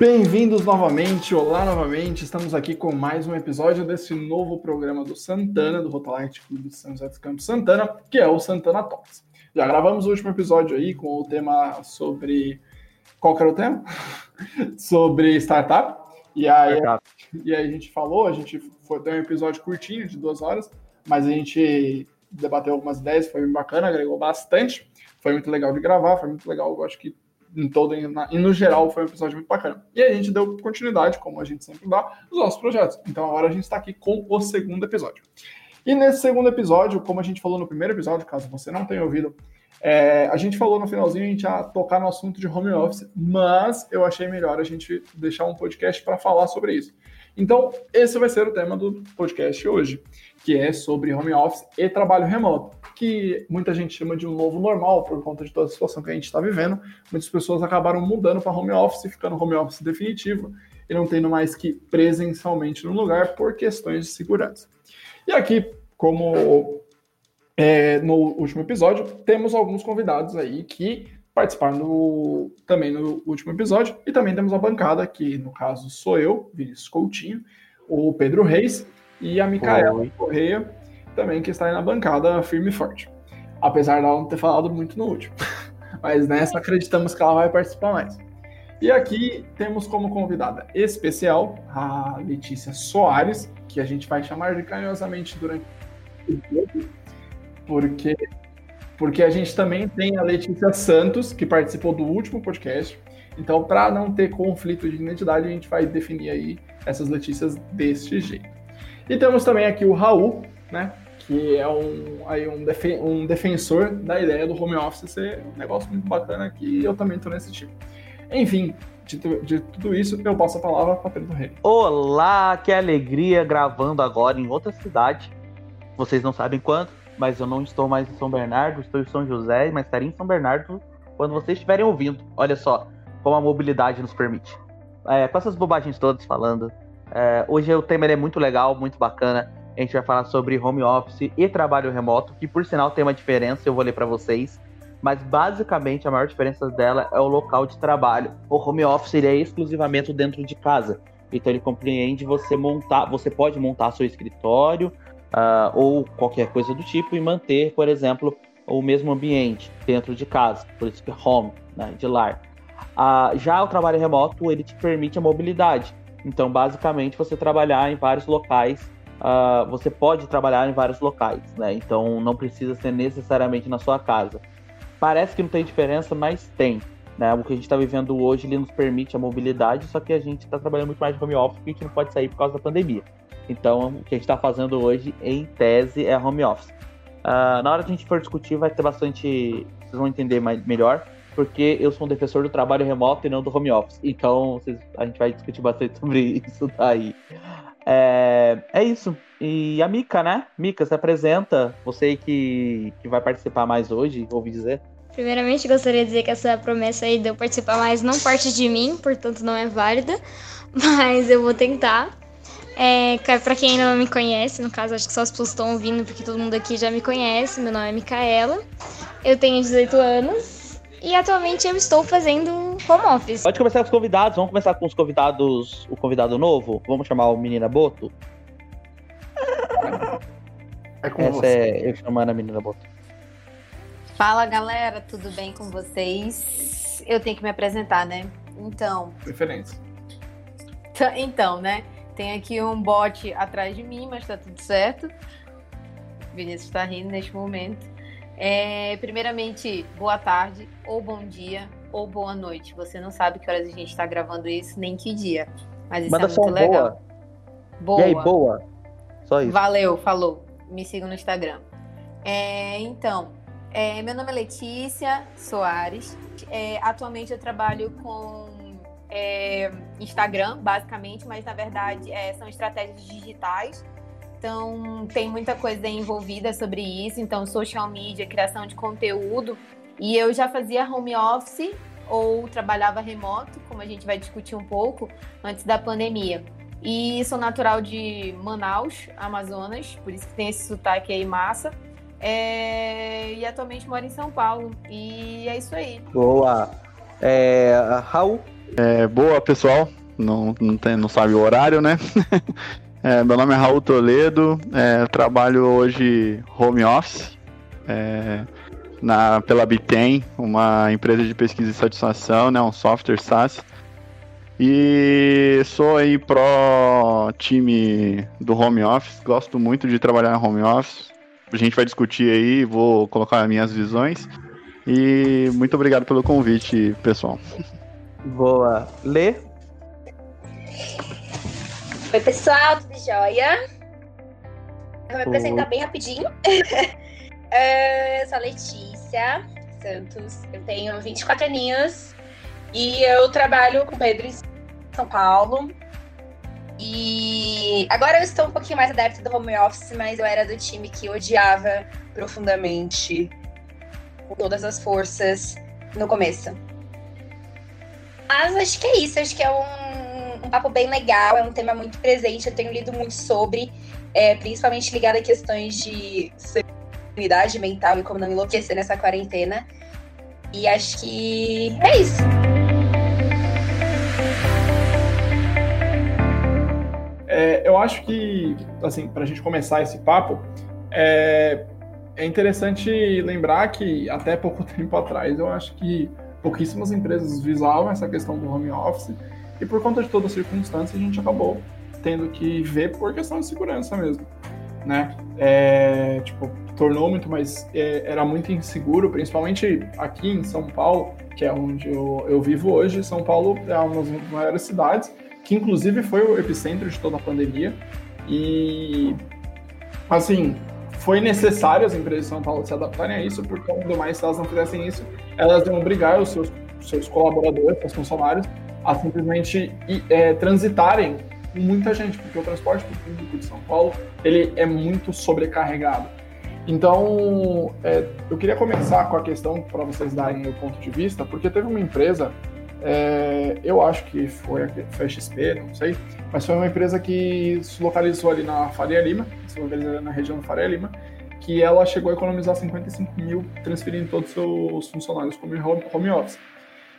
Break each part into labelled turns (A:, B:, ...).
A: Bem-vindos novamente, olá novamente. Estamos aqui com mais um episódio desse novo programa do Santana, do Rotalight Clube de São José dos Campos Santana, que é o Santana Talks. Já gravamos o último episódio aí com o tema sobre. Qual que era o tema? sobre startup. E aí, startup. e aí a gente falou, a gente foi ter um episódio curtinho, de duas horas, mas a gente debateu algumas ideias, foi bacana, agregou bastante. Foi muito legal de gravar, foi muito legal, eu acho que em todo e no geral foi um episódio muito bacana. E a gente deu continuidade, como a gente sempre dá, nos nossos projetos. Então agora a gente está aqui com o segundo episódio. E nesse segundo episódio, como a gente falou no primeiro episódio, caso você não tenha ouvido, é, a gente falou no finalzinho, a gente ia tocar no assunto de home office, mas eu achei melhor a gente deixar um podcast para falar sobre isso. Então, esse vai ser o tema do podcast hoje, que é sobre home office e trabalho remoto, que muita gente chama de um novo normal por conta de toda a situação que a gente está vivendo. Muitas pessoas acabaram mudando para home office, ficando home office definitivo e não tendo mais que presencialmente no lugar por questões de segurança. E aqui, como é, no último episódio, temos alguns convidados aí que participaram no, também no último episódio. E também temos a bancada, que no caso sou eu, Vinícius Coutinho, o Pedro Reis e a Micaela Oi. Correia, também que está aí na bancada firme e forte. Apesar dela não ter falado muito no último. Mas nessa acreditamos que ela vai participar mais. E aqui temos como convidada especial a Letícia Soares, que a gente vai chamar de carinhosamente durante porque porque a gente também tem a Letícia Santos, que participou do último podcast. Então, para não ter conflito de identidade, a gente vai definir aí essas Letícias deste jeito. E temos também aqui o Raul, né? Que é um, aí um, defen um defensor da ideia do home office ser um negócio muito bacana que eu também estou nesse tipo. Enfim, de, de, tudo isso, eu passo a palavra para Pedro Rei.
B: Olá, que alegria gravando agora em outra cidade. Vocês não sabem quanto, mas eu não estou mais em São Bernardo, estou em São José, mas estarei em São Bernardo quando vocês estiverem ouvindo. Olha só como a mobilidade nos permite. É, com essas bobagens todas falando, é, hoje o tema é muito legal, muito bacana. A gente vai falar sobre home office e trabalho remoto, que por sinal tem uma diferença, eu vou ler para vocês. Mas basicamente a maior diferença dela é o local de trabalho. O home office ele é exclusivamente dentro de casa. Então ele compreende você montar, você pode montar seu escritório, uh, ou qualquer coisa do tipo e manter, por exemplo, o mesmo ambiente dentro de casa, por isso que é home, né, de lar. Uh, já o trabalho remoto, ele te permite a mobilidade. Então, basicamente, você trabalhar em vários locais, uh, você pode trabalhar em vários locais, né? Então, não precisa ser necessariamente na sua casa. Parece que não tem diferença, mas tem. Né? O que a gente está vivendo hoje, ele nos permite a mobilidade, só que a gente está trabalhando muito mais de home office, porque a gente não pode sair por causa da pandemia. Então, o que a gente está fazendo hoje, em tese, é home office. Uh, na hora que a gente for discutir, vai ter bastante. Vocês vão entender mais, melhor, porque eu sou um defensor do trabalho remoto e não do home office. Então, vocês, a gente vai discutir bastante sobre isso daí. É, é isso. E a Mica, né? Mica, se apresenta. Você que, que vai participar mais hoje, ouvi dizer.
C: Primeiramente, gostaria de dizer que essa promessa aí de eu participar mais não parte de mim, portanto não é válida, mas eu vou tentar. É, pra quem ainda não me conhece, no caso, acho que só as pessoas estão ouvindo, porque todo mundo aqui já me conhece. Meu nome é Micaela, eu tenho 18 anos e atualmente eu estou fazendo home office.
B: Pode começar com os convidados, vamos começar com os convidados, o convidado novo. Vamos chamar o Menina Boto? É com Essa você. é eu chamando a Menina Boto.
D: Fala galera, tudo bem com vocês? Eu tenho que me apresentar, né? Então.
A: Preferência.
D: Então, né? Tem aqui um bot atrás de mim, mas tá tudo certo. Vinícius está rindo neste momento. É, primeiramente, boa tarde, ou bom dia, ou boa noite. Você não sabe que horas a gente está gravando isso, nem que dia. Mas isso Manda é muito legal.
B: Boa. boa. E aí, boa. Só isso.
D: Valeu, falou. Me siga no Instagram. É, então, é, meu nome é Letícia Soares. É, atualmente eu trabalho com é, Instagram, basicamente, mas na verdade é, são estratégias digitais. Então, tem muita coisa envolvida sobre isso. Então, social media, criação de conteúdo E eu já fazia home office ou trabalhava remoto, como a gente vai discutir um pouco, antes da pandemia. E sou natural de Manaus, Amazonas, por isso que tem esse sotaque aí massa. É... E atualmente moro em São Paulo. E é isso aí.
B: Boa. É... Raul?
E: É, boa, pessoal. Não, não, tem, não sabe o horário, né? é, meu nome é Raul Toledo. É, trabalho hoje home office. É, na, pela Bitem, uma empresa de pesquisa e satisfação, né, um software SaaS. E sou aí pro time do home office, gosto muito de trabalhar home office. A gente vai discutir aí, vou colocar minhas visões. E muito obrigado pelo convite, pessoal.
B: Boa. Lê?
F: Oi, pessoal, tudo jóia? Vou me apresentar bem rapidinho. eu sou a Letícia Santos, eu tenho 24 aninhos e eu trabalho com Pedro em São Paulo. E agora eu estou um pouquinho mais adepta do home office, mas eu era do time que odiava profundamente, com todas as forças, no começo. Mas acho que é isso, acho que é um, um papo bem legal, é um tema muito presente, eu tenho lido muito sobre, é, principalmente ligado a questões de sanidade mental e como não enlouquecer nessa quarentena. E acho que é isso.
A: É, eu acho que, assim, para a gente começar esse papo, é, é interessante lembrar que até pouco tempo atrás eu acho que pouquíssimas empresas visavam essa questão do home office e por conta de toda a circunstância a gente acabou tendo que ver por questão de segurança mesmo, né? É, tipo, tornou muito mais, é, era muito inseguro, principalmente aqui em São Paulo, que é onde eu, eu vivo hoje. São Paulo é uma das maiores cidades que inclusive foi o epicentro de toda a pandemia. E, assim, foi necessário as empresas de São Paulo se adaptarem a isso, porque, ainda mais, elas não fizessem isso, elas iam obrigar os seus, seus colaboradores, seus funcionários, a simplesmente é, transitarem com muita gente, porque o transporte público de São Paulo ele é muito sobrecarregado. Então, é, eu queria começar com a questão para vocês darem o ponto de vista, porque teve uma empresa é, eu acho que foi a, foi a XP, não sei, mas foi uma empresa que se localizou ali na Faria Lima, se localizou na região da Faria Lima, que ela chegou a economizar 55 mil transferindo todos os seus funcionários como home, office.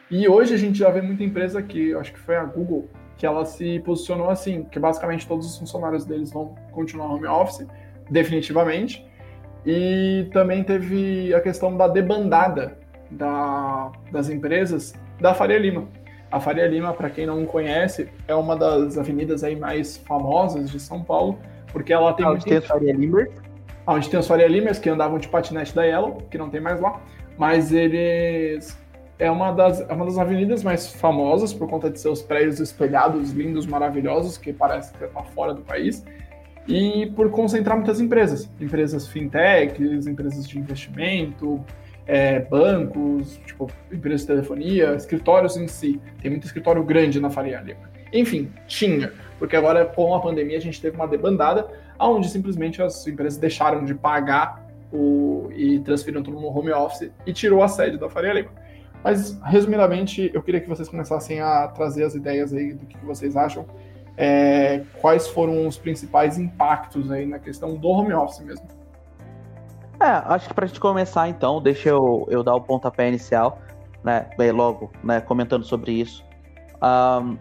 A: E hoje a gente já vê muita empresa que, acho que foi a Google, que ela se posicionou assim, que basicamente todos os funcionários deles vão continuar home office, definitivamente. E também teve a questão da debandada da, das empresas da Faria Lima. A Faria Lima, para quem não conhece, é uma das avenidas aí mais famosas de São Paulo, porque ela tem...
B: Onde tem a Faria Lima?
A: Onde tem os Faria Limers, que andavam de patinete da Yellow, que não tem mais lá, mas eles... É uma, das, é uma das avenidas mais famosas por conta de seus prédios espelhados, lindos, maravilhosos, que parece que está fora do país, e por concentrar muitas empresas, empresas fintechs, empresas de investimento, é, bancos, tipo, empresas de telefonia, escritórios em si. Tem muito escritório grande na Faria Lima. Enfim, tinha, porque agora com a pandemia a gente teve uma debandada, onde simplesmente as empresas deixaram de pagar o, e transferiram tudo no home office e tirou a sede da Faria Lima. Mas, resumidamente, eu queria que vocês começassem a trazer as ideias aí do que vocês acham, é, quais foram os principais impactos aí na questão do home office mesmo.
B: É, acho que pra gente começar então, deixa eu, eu dar o pontapé inicial, né? Bem, logo, né, comentando sobre isso. Um,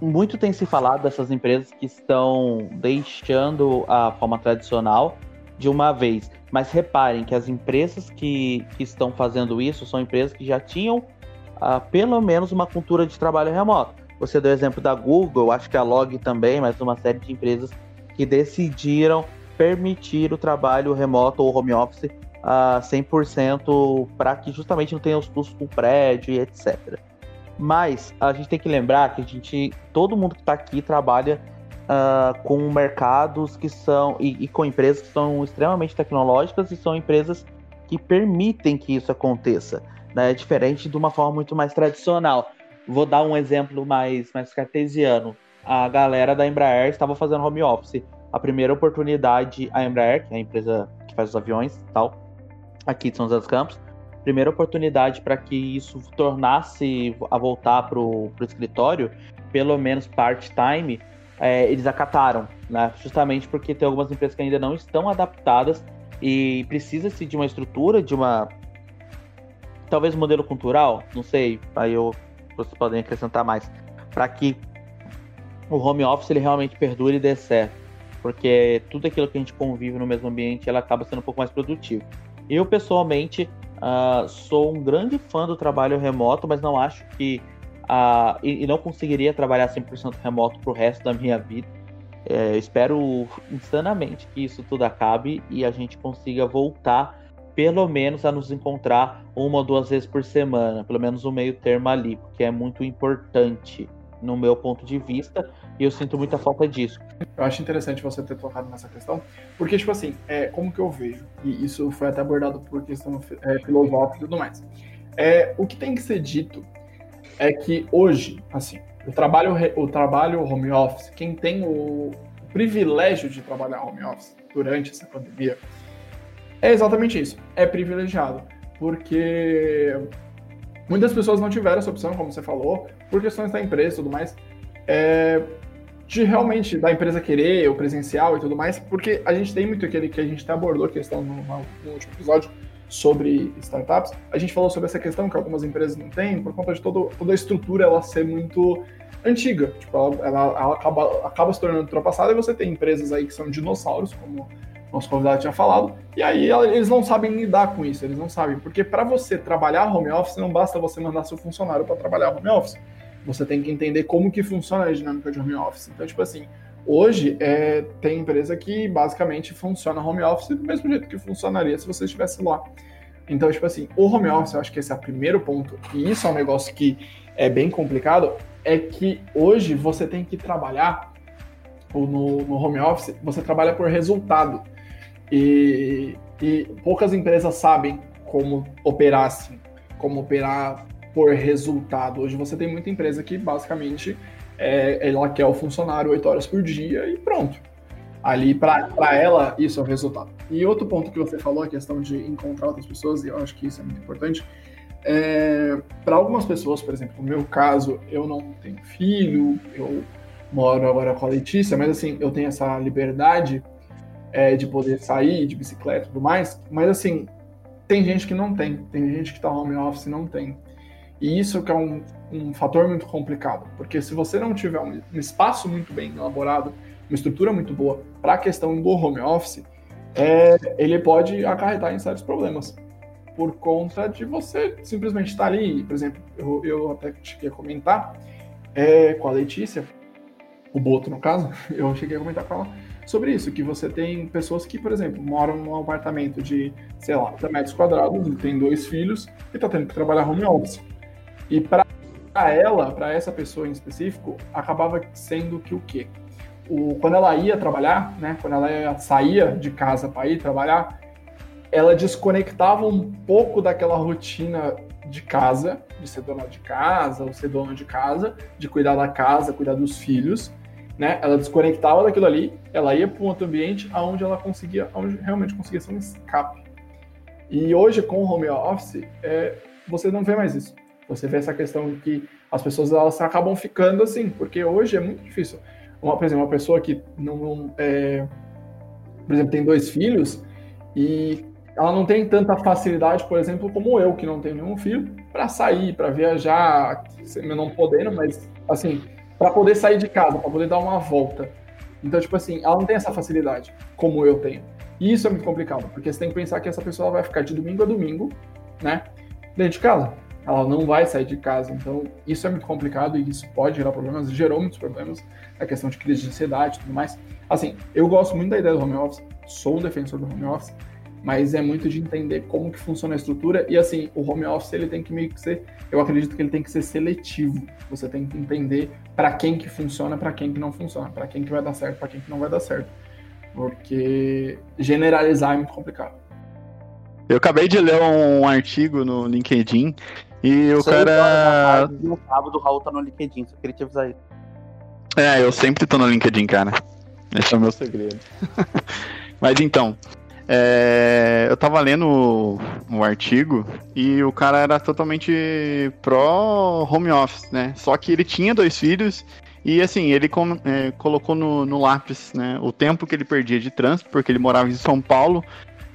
B: muito tem se falado dessas empresas que estão deixando a forma tradicional de uma vez. Mas reparem que as empresas que, que estão fazendo isso são empresas que já tinham uh, pelo menos uma cultura de trabalho remoto. Você deu o exemplo da Google, acho que a Log também, mas uma série de empresas que decidiram permitir o trabalho remoto ou home office a 100% para que justamente não tenha os custos com prédio e etc. Mas a gente tem que lembrar que a gente, todo mundo que está aqui trabalha uh, com mercados que são e, e, com empresas que são extremamente tecnológicas e são empresas que permitem que isso aconteça, né? Diferente de uma forma muito mais tradicional. Vou dar um exemplo mais, mais cartesiano. A galera da Embraer estava fazendo home office a primeira oportunidade, a Embraer, que é a empresa que faz os aviões e tal, aqui de São José dos Campos, primeira oportunidade para que isso tornasse a voltar para o escritório, pelo menos part-time, é, eles acataram, né? justamente porque tem algumas empresas que ainda não estão adaptadas e precisa-se de uma estrutura, de uma. Talvez um modelo cultural, não sei, aí eu, vocês podem acrescentar mais, para que o home office ele realmente perdure e dê certo. Porque tudo aquilo que a gente convive no mesmo ambiente ela acaba sendo um pouco mais produtivo. Eu, pessoalmente, uh, sou um grande fã do trabalho remoto, mas não acho que Uh, e, e, não conseguiria trabalhar 100% remoto pro resto da minha vida. É, espero insanamente que isso tudo acabe e a gente consiga voltar, pelo menos, a nos encontrar uma ou duas vezes por semana, pelo menos um meio termo ali, porque é muito importante no meu ponto de vista e eu sinto muita falta disso.
A: Eu acho interessante você ter tocado nessa questão, porque, tipo assim, é, como que eu vejo, e isso foi até abordado por questão é, filosófica e tudo mais, é, o que tem que ser dito é que hoje, assim, o trabalho, o trabalho home office, quem tem o privilégio de trabalhar home office durante essa pandemia, é exatamente isso. É privilegiado. Porque muitas pessoas não tiveram essa opção, como você falou, por questões da empresa e tudo mais. É, de realmente da empresa querer o presencial e tudo mais, porque a gente tem muito aquele que a gente até abordou a questão no, no último episódio, sobre startups, a gente falou sobre essa questão que algumas empresas não têm, por conta de todo, toda a estrutura ela ser muito antiga. Tipo, ela, ela, ela acaba, acaba se tornando ultrapassada e você tem empresas aí que são dinossauros, como nosso convidado tinha falado, e aí eles não sabem lidar com isso, eles não sabem. Porque para você trabalhar home office, não basta você mandar seu funcionário para trabalhar home office. Você tem que entender como que funciona a dinâmica de home office. Então, tipo assim, Hoje, é, tem empresa que basicamente funciona home office do mesmo jeito que funcionaria se você estivesse lá. Então, tipo assim, o home office, eu acho que esse é o primeiro ponto, e isso é um negócio que é bem complicado, é que hoje você tem que trabalhar, ou no, no home office, você trabalha por resultado. E, e poucas empresas sabem como operar assim, como operar por resultado. Hoje você tem muita empresa que basicamente é, ela quer o funcionário 8 horas por dia e pronto. Ali, para ela, isso é o resultado. E outro ponto que você falou, a questão de encontrar outras pessoas, e eu acho que isso é muito importante. É, para algumas pessoas, por exemplo, no meu caso, eu não tenho filho, eu moro agora com a Letícia, mas assim, eu tenho essa liberdade é, de poder sair de bicicleta e tudo mais, mas assim, tem gente que não tem, tem gente que está home office e não tem. E isso que é um, um fator muito complicado, porque se você não tiver um, um espaço muito bem elaborado, uma estrutura muito boa para a questão do home office, é, ele pode acarretar em sérios problemas por conta de você simplesmente estar tá ali. Por exemplo, eu, eu até cheguei a comentar é, com a Letícia, o Boto no caso, eu cheguei a comentar com ela sobre isso, que você tem pessoas que, por exemplo, moram num apartamento de, sei lá, 30 metros quadrados, tem dois filhos e está tendo que trabalhar home office. E para ela, para essa pessoa em específico, acabava sendo que o quê? O, quando ela ia trabalhar, né, quando ela saía de casa para ir trabalhar, ela desconectava um pouco daquela rotina de casa, de ser dona de casa, ou ser dona de casa, de cuidar da casa, cuidar dos filhos, né? Ela desconectava daquilo ali, ela ia para um outro ambiente aonde ela conseguia, onde realmente conseguia ser um escape. E hoje com o home office, é, você não vê mais isso. Você vê essa questão que as pessoas elas acabam ficando assim, porque hoje é muito difícil. Uma, por exemplo, uma pessoa que não, é, por exemplo, tem dois filhos e ela não tem tanta facilidade, por exemplo, como eu, que não tenho nenhum filho, para sair, para viajar, não podendo, mas assim, para poder sair de casa, para poder dar uma volta. Então, tipo assim, ela não tem essa facilidade como eu tenho. E isso é muito complicado, porque você tem que pensar que essa pessoa vai ficar de domingo a domingo, né, dentro de casa ela não vai sair de casa. Então, isso é muito complicado e isso pode gerar problemas, gerou muitos problemas, a questão de crise de ansiedade e tudo mais. Assim, eu gosto muito da ideia do home office, sou um defensor do home office, mas é muito de entender como que funciona a estrutura e assim, o home office ele tem que meio que ser, eu acredito que ele tem que ser seletivo. Você tem que entender para quem que funciona, para quem que não funciona, para quem que vai dar certo, para quem que não vai dar certo. Porque generalizar é muito complicado.
E: Eu acabei de ler um artigo no LinkedIn e o cara.
B: O cabo do Raul tá no LinkedIn, só queria te avisar aí.
E: É, eu sempre tô no LinkedIn, cara. Esse é o meu segredo. Mas então, É, eu tava lendo um artigo e o cara era totalmente pró home office, né? Só que ele tinha dois filhos e assim, ele com, é, colocou no, no, lápis né, o tempo que ele perdia de trânsito, porque ele morava em São Paulo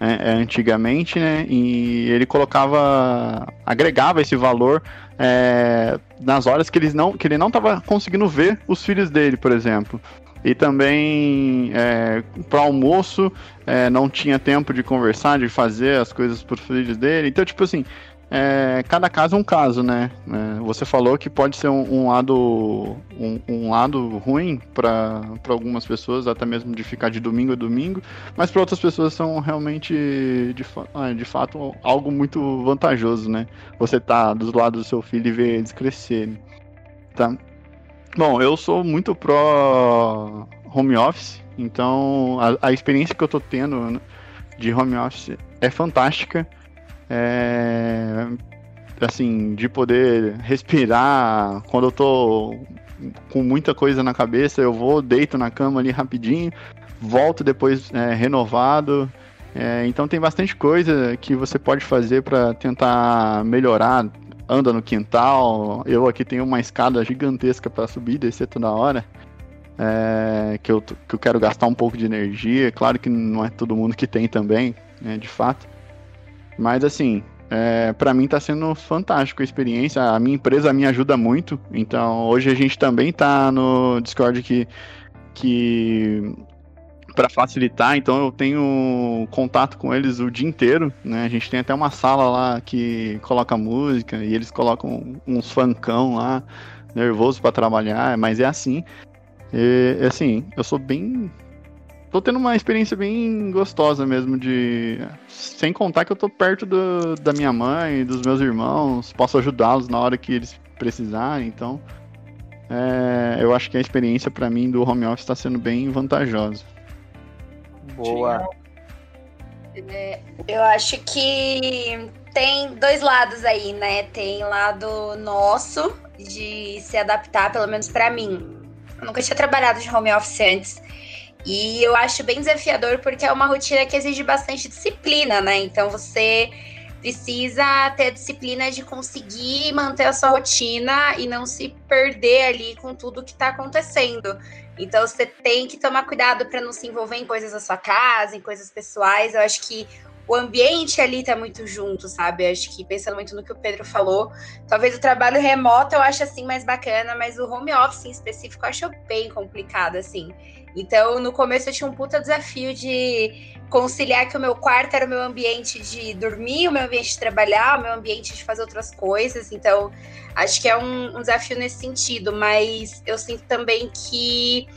E: é, é antigamente, né? E ele colocava, agregava esse valor é, nas horas que, eles não, que ele não estava conseguindo ver os filhos dele, por exemplo. E também é, para almoço é, não tinha tempo de conversar, de fazer as coisas para os filhos dele. Então, tipo assim, é, cada caso é um caso, né? É, você falou que pode ser um, um lado um, um, lado ruim para algumas pessoas, até mesmo de ficar de domingo a domingo, mas para outras pessoas são realmente de, ah, de fato algo muito vantajoso, né? Você tá do lado do seu filho e ver eles crescerem, tá? Bom, eu sou muito pró home office, então a, a experiência que eu tô tendo né, de home office é fantástica. É, assim, de poder respirar quando eu tô com muita coisa na cabeça, eu vou, deito na cama ali rapidinho, volto depois é, renovado. É, então tem bastante coisa que você pode fazer para tentar melhorar anda no quintal. Eu aqui tenho uma escada gigantesca para subir e descer toda hora. É, que, eu, que eu quero gastar um pouco de energia. Claro que não é todo mundo que tem também, né, de fato. Mas assim, é, para mim está sendo fantástico a experiência. A minha empresa me ajuda muito. Então hoje a gente também está no Discord que, que para facilitar, então eu tenho contato com eles o dia inteiro, né? A gente tem até uma sala lá que coloca música e eles colocam uns funkão lá, nervoso para trabalhar, mas é assim. E, assim, eu sou bem tô tendo uma experiência bem gostosa mesmo de sem contar que eu tô perto do, da minha mãe, dos meus irmãos, posso ajudá-los na hora que eles precisarem, então é, eu acho que a experiência para mim do home office está sendo bem vantajosa.
B: Boa.
F: É, eu acho que tem dois lados aí, né? Tem lado nosso de se adaptar, pelo menos para mim. Eu nunca tinha trabalhado de home office antes. E eu acho bem desafiador porque é uma rotina que exige bastante disciplina, né? Então você precisa ter disciplina de conseguir manter a sua rotina e não se perder ali com tudo que está acontecendo. Então você tem que tomar cuidado para não se envolver em coisas da sua casa, em coisas pessoais. Eu acho que o ambiente ali tá muito junto, sabe? Eu acho que pensando muito no que o Pedro falou, talvez o trabalho remoto eu acho assim mais bacana, mas o home office em específico eu acho bem complicado assim. Então, no começo eu tinha um puta desafio de conciliar que o meu quarto era o meu ambiente de dormir, o meu ambiente de trabalhar, o meu ambiente de fazer outras coisas. Então, acho que é um, um desafio nesse sentido, mas eu sinto também que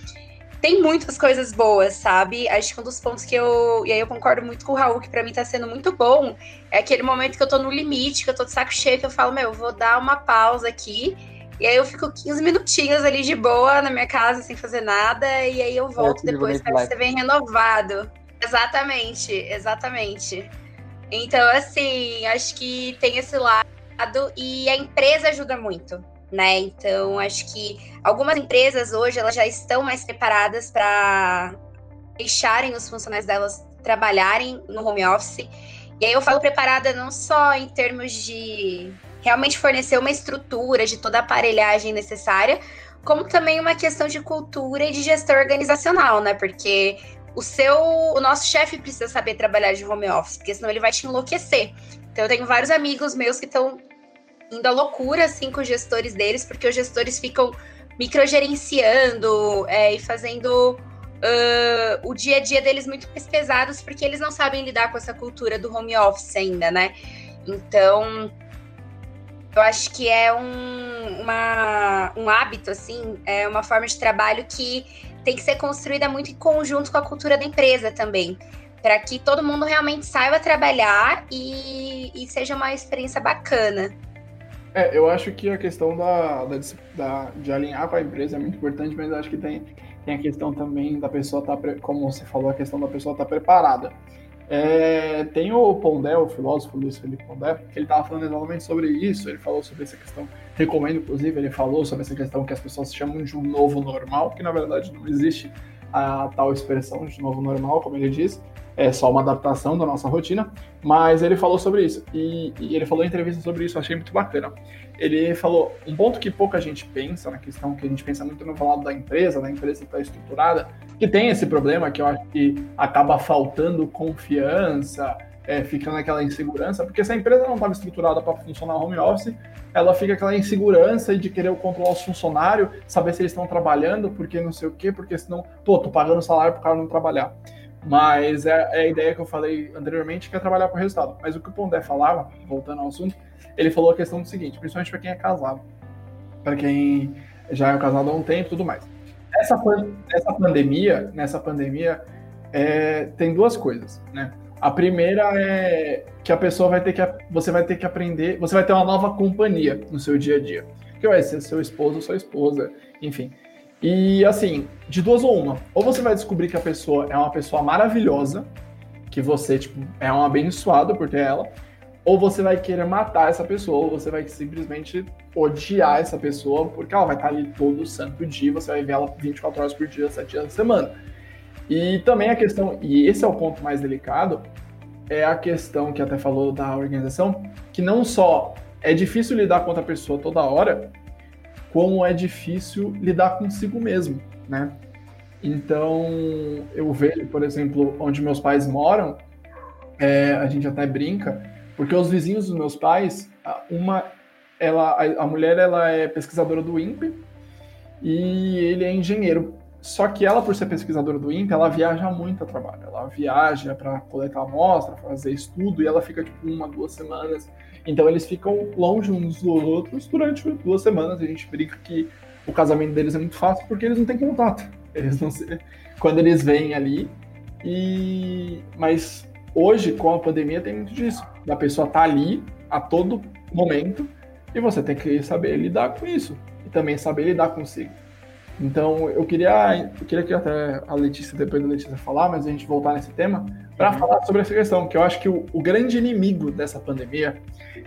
F: tem muitas coisas boas, sabe? Acho que um dos pontos que eu. E aí eu concordo muito com o Raul, que para mim tá sendo muito bom, é aquele momento que eu tô no limite, que eu tô de saco cheio, que eu falo, meu, vou dar uma pausa aqui e aí eu fico 15 minutinhos ali de boa na minha casa, sem fazer nada, e aí eu volto é, depois para você vem renovado. Exatamente, exatamente. Então, assim, acho que tem esse lado e a empresa ajuda muito, né? Então, acho que algumas empresas hoje elas já estão mais preparadas para deixarem os funcionários delas trabalharem no home office. E aí eu falo preparada não só em termos de realmente fornecer uma estrutura de toda a aparelhagem necessária, como também uma questão de cultura e de gestão organizacional, né? Porque o seu, o nosso chefe precisa saber trabalhar de home office, porque senão ele vai te enlouquecer. Então eu tenho vários amigos meus que estão indo à loucura assim com os gestores deles, porque os gestores ficam microgerenciando é, e fazendo uh, o dia a dia deles muito mais pesados, porque eles não sabem lidar com essa cultura do home office ainda, né? Então, eu acho que é um, uma, um hábito, assim, é uma forma de trabalho que tem que ser construída muito em conjunto com a cultura da empresa também. Para que todo mundo realmente saiba trabalhar e, e seja uma experiência bacana.
A: É, eu acho que a questão da, da, da, de alinhar com a empresa é muito importante, mas acho que tem, tem a questão também da pessoa estar, tá, como você falou, a questão da pessoa estar tá preparada. É, tem o Pondé, o filósofo Luiz Felipe Pondé, que ele estava falando exatamente sobre isso. Ele falou sobre essa questão, recomendo, inclusive, ele falou sobre essa questão que as pessoas chamam de um novo normal, que na verdade não existe a tal expressão de novo normal, como ele diz, é só uma adaptação da nossa rotina, mas ele falou sobre isso. E, e ele falou em entrevista sobre isso, achei muito bacana. Ele falou um ponto que pouca gente pensa, na questão que a gente pensa muito no lado da empresa, da empresa está estruturada, que tem esse problema que eu acho que acaba faltando confiança, é, fica naquela insegurança, porque se a empresa não estava estruturada para funcionar home office, ela fica aquela insegurança de querer controlar os funcionários, saber se eles estão trabalhando, porque não sei o quê, porque senão, pô, tô pagando salário para o cara não trabalhar. Mas é, é, a ideia que eu falei anteriormente, que é trabalhar por resultado. Mas o que o Pondé falava, voltando ao assunto, ele falou a questão do seguinte, principalmente para quem é casado, para quem já é casado há um tempo e tudo mais. Essa, essa pandemia, nessa pandemia, é, tem duas coisas, né? A primeira é que a pessoa vai ter que você vai ter que aprender, você vai ter uma nova companhia no seu dia a dia, que vai ser seu esposo, sua esposa, enfim. E assim, de duas ou uma, ou você vai descobrir que a pessoa é uma pessoa maravilhosa, que você tipo é um abençoado por ter ela, ou você vai querer matar essa pessoa, ou você vai simplesmente odiar essa pessoa, porque ela vai estar ali todo santo dia, você vai ver ela 24 horas por dia, 7 dias da semana. E também a questão, e esse é o ponto mais delicado, é a questão que até falou da organização, que não só é difícil lidar com outra pessoa toda hora, como é difícil lidar consigo mesmo, né? Então, eu vejo, por exemplo, onde meus pais moram, é, a gente até brinca, porque os vizinhos dos meus pais, uma, ela, a, mulher, ela é pesquisadora do INPE e ele é engenheiro. Só que ela, por ser pesquisadora do INPE, ela viaja muito a trabalho. Ela viaja para coletar amostra, fazer estudo, e ela fica tipo uma, duas semanas. Então eles ficam longe uns dos outros durante duas semanas. A gente brinca que o casamento deles é muito fácil porque eles não têm contato. Eles não se... Quando eles vêm ali. E mas hoje com a pandemia tem muito disso. Da pessoa tá ali a todo momento e você tem que saber lidar com isso e também saber lidar consigo. Então, eu queria, eu queria que até a Letícia, depois da Letícia falar, mas a gente voltar nesse tema, para uhum. falar sobre essa questão, que eu acho que o, o, grande inimigo dessa pandemia,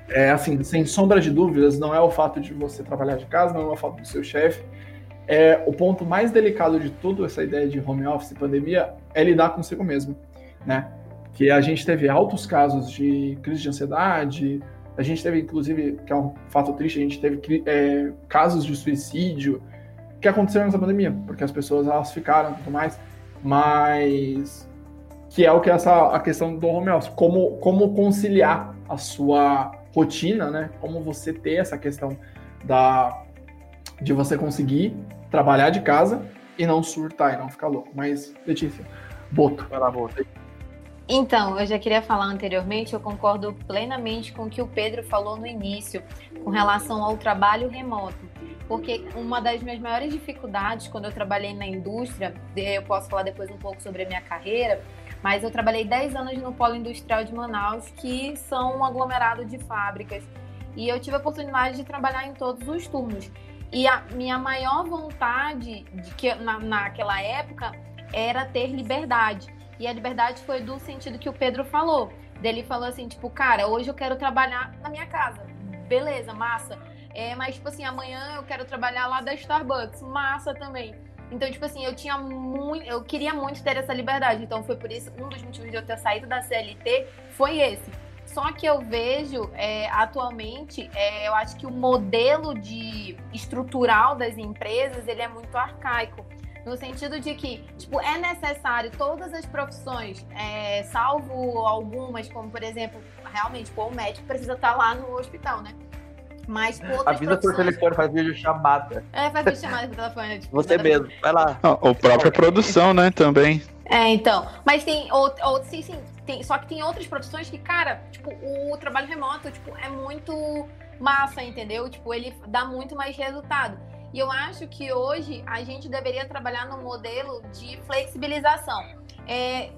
A: é assim, sem sombra de dúvidas, não é o fato de você trabalhar de casa, não é o fato do seu chefe, é o ponto mais delicado de toda essa ideia de home office e pandemia é lidar consigo mesmo, né? Que a gente teve altos casos de crise de ansiedade, a gente teve, inclusive, que é um fato triste, a gente teve é, casos de suicídio, que aconteceu nessa pandemia, porque as pessoas elas ficaram e tudo mais, mas que é o que essa a questão do home office, como como conciliar a sua rotina, né? Como você ter essa questão da de você conseguir trabalhar de casa e não surtar e não ficar louco. Mas Letícia, Boto, vai lá, Boto.
D: Então, eu já queria falar anteriormente, eu concordo plenamente com o que o Pedro falou no início, com relação ao trabalho remoto porque uma das minhas maiores dificuldades quando eu trabalhei na indústria, eu posso falar depois um pouco sobre a minha carreira, mas eu trabalhei 10 anos no Polo Industrial de Manaus, que são um aglomerado de fábricas, e eu tive a oportunidade de trabalhar em todos os turnos. E a minha maior vontade de que na, naquela época era ter liberdade. E a liberdade foi do sentido que o Pedro falou. Dele falou assim, tipo, cara, hoje eu quero trabalhar na minha casa. Beleza, massa é, mas, tipo assim, amanhã eu quero trabalhar lá da Starbucks. Massa também. Então, tipo assim, eu tinha muito. Eu queria muito ter essa liberdade. Então, foi por isso, um dos motivos de eu ter saído da CLT foi esse. Só que eu vejo é, atualmente, é, eu acho que o modelo de estrutural das empresas ele é muito arcaico. No sentido de que, tipo, é necessário todas as profissões, é, salvo algumas, como por exemplo, realmente, pô, o médico precisa estar lá no hospital, né? Mas por outras
B: Avisa por telefone, faz vídeo chamada.
D: É, faz vídeo chamada por telefone.
B: Tipo, Você mesmo, vai lá.
E: o própria produção, né, também.
D: É, então. Mas tem outro, outro sim, sim. Tem, só que tem outras profissões que, cara, tipo, o trabalho remoto, tipo, é muito massa, entendeu? Tipo, ele dá muito mais resultado. E eu acho que hoje a gente deveria trabalhar no modelo de flexibilização. É,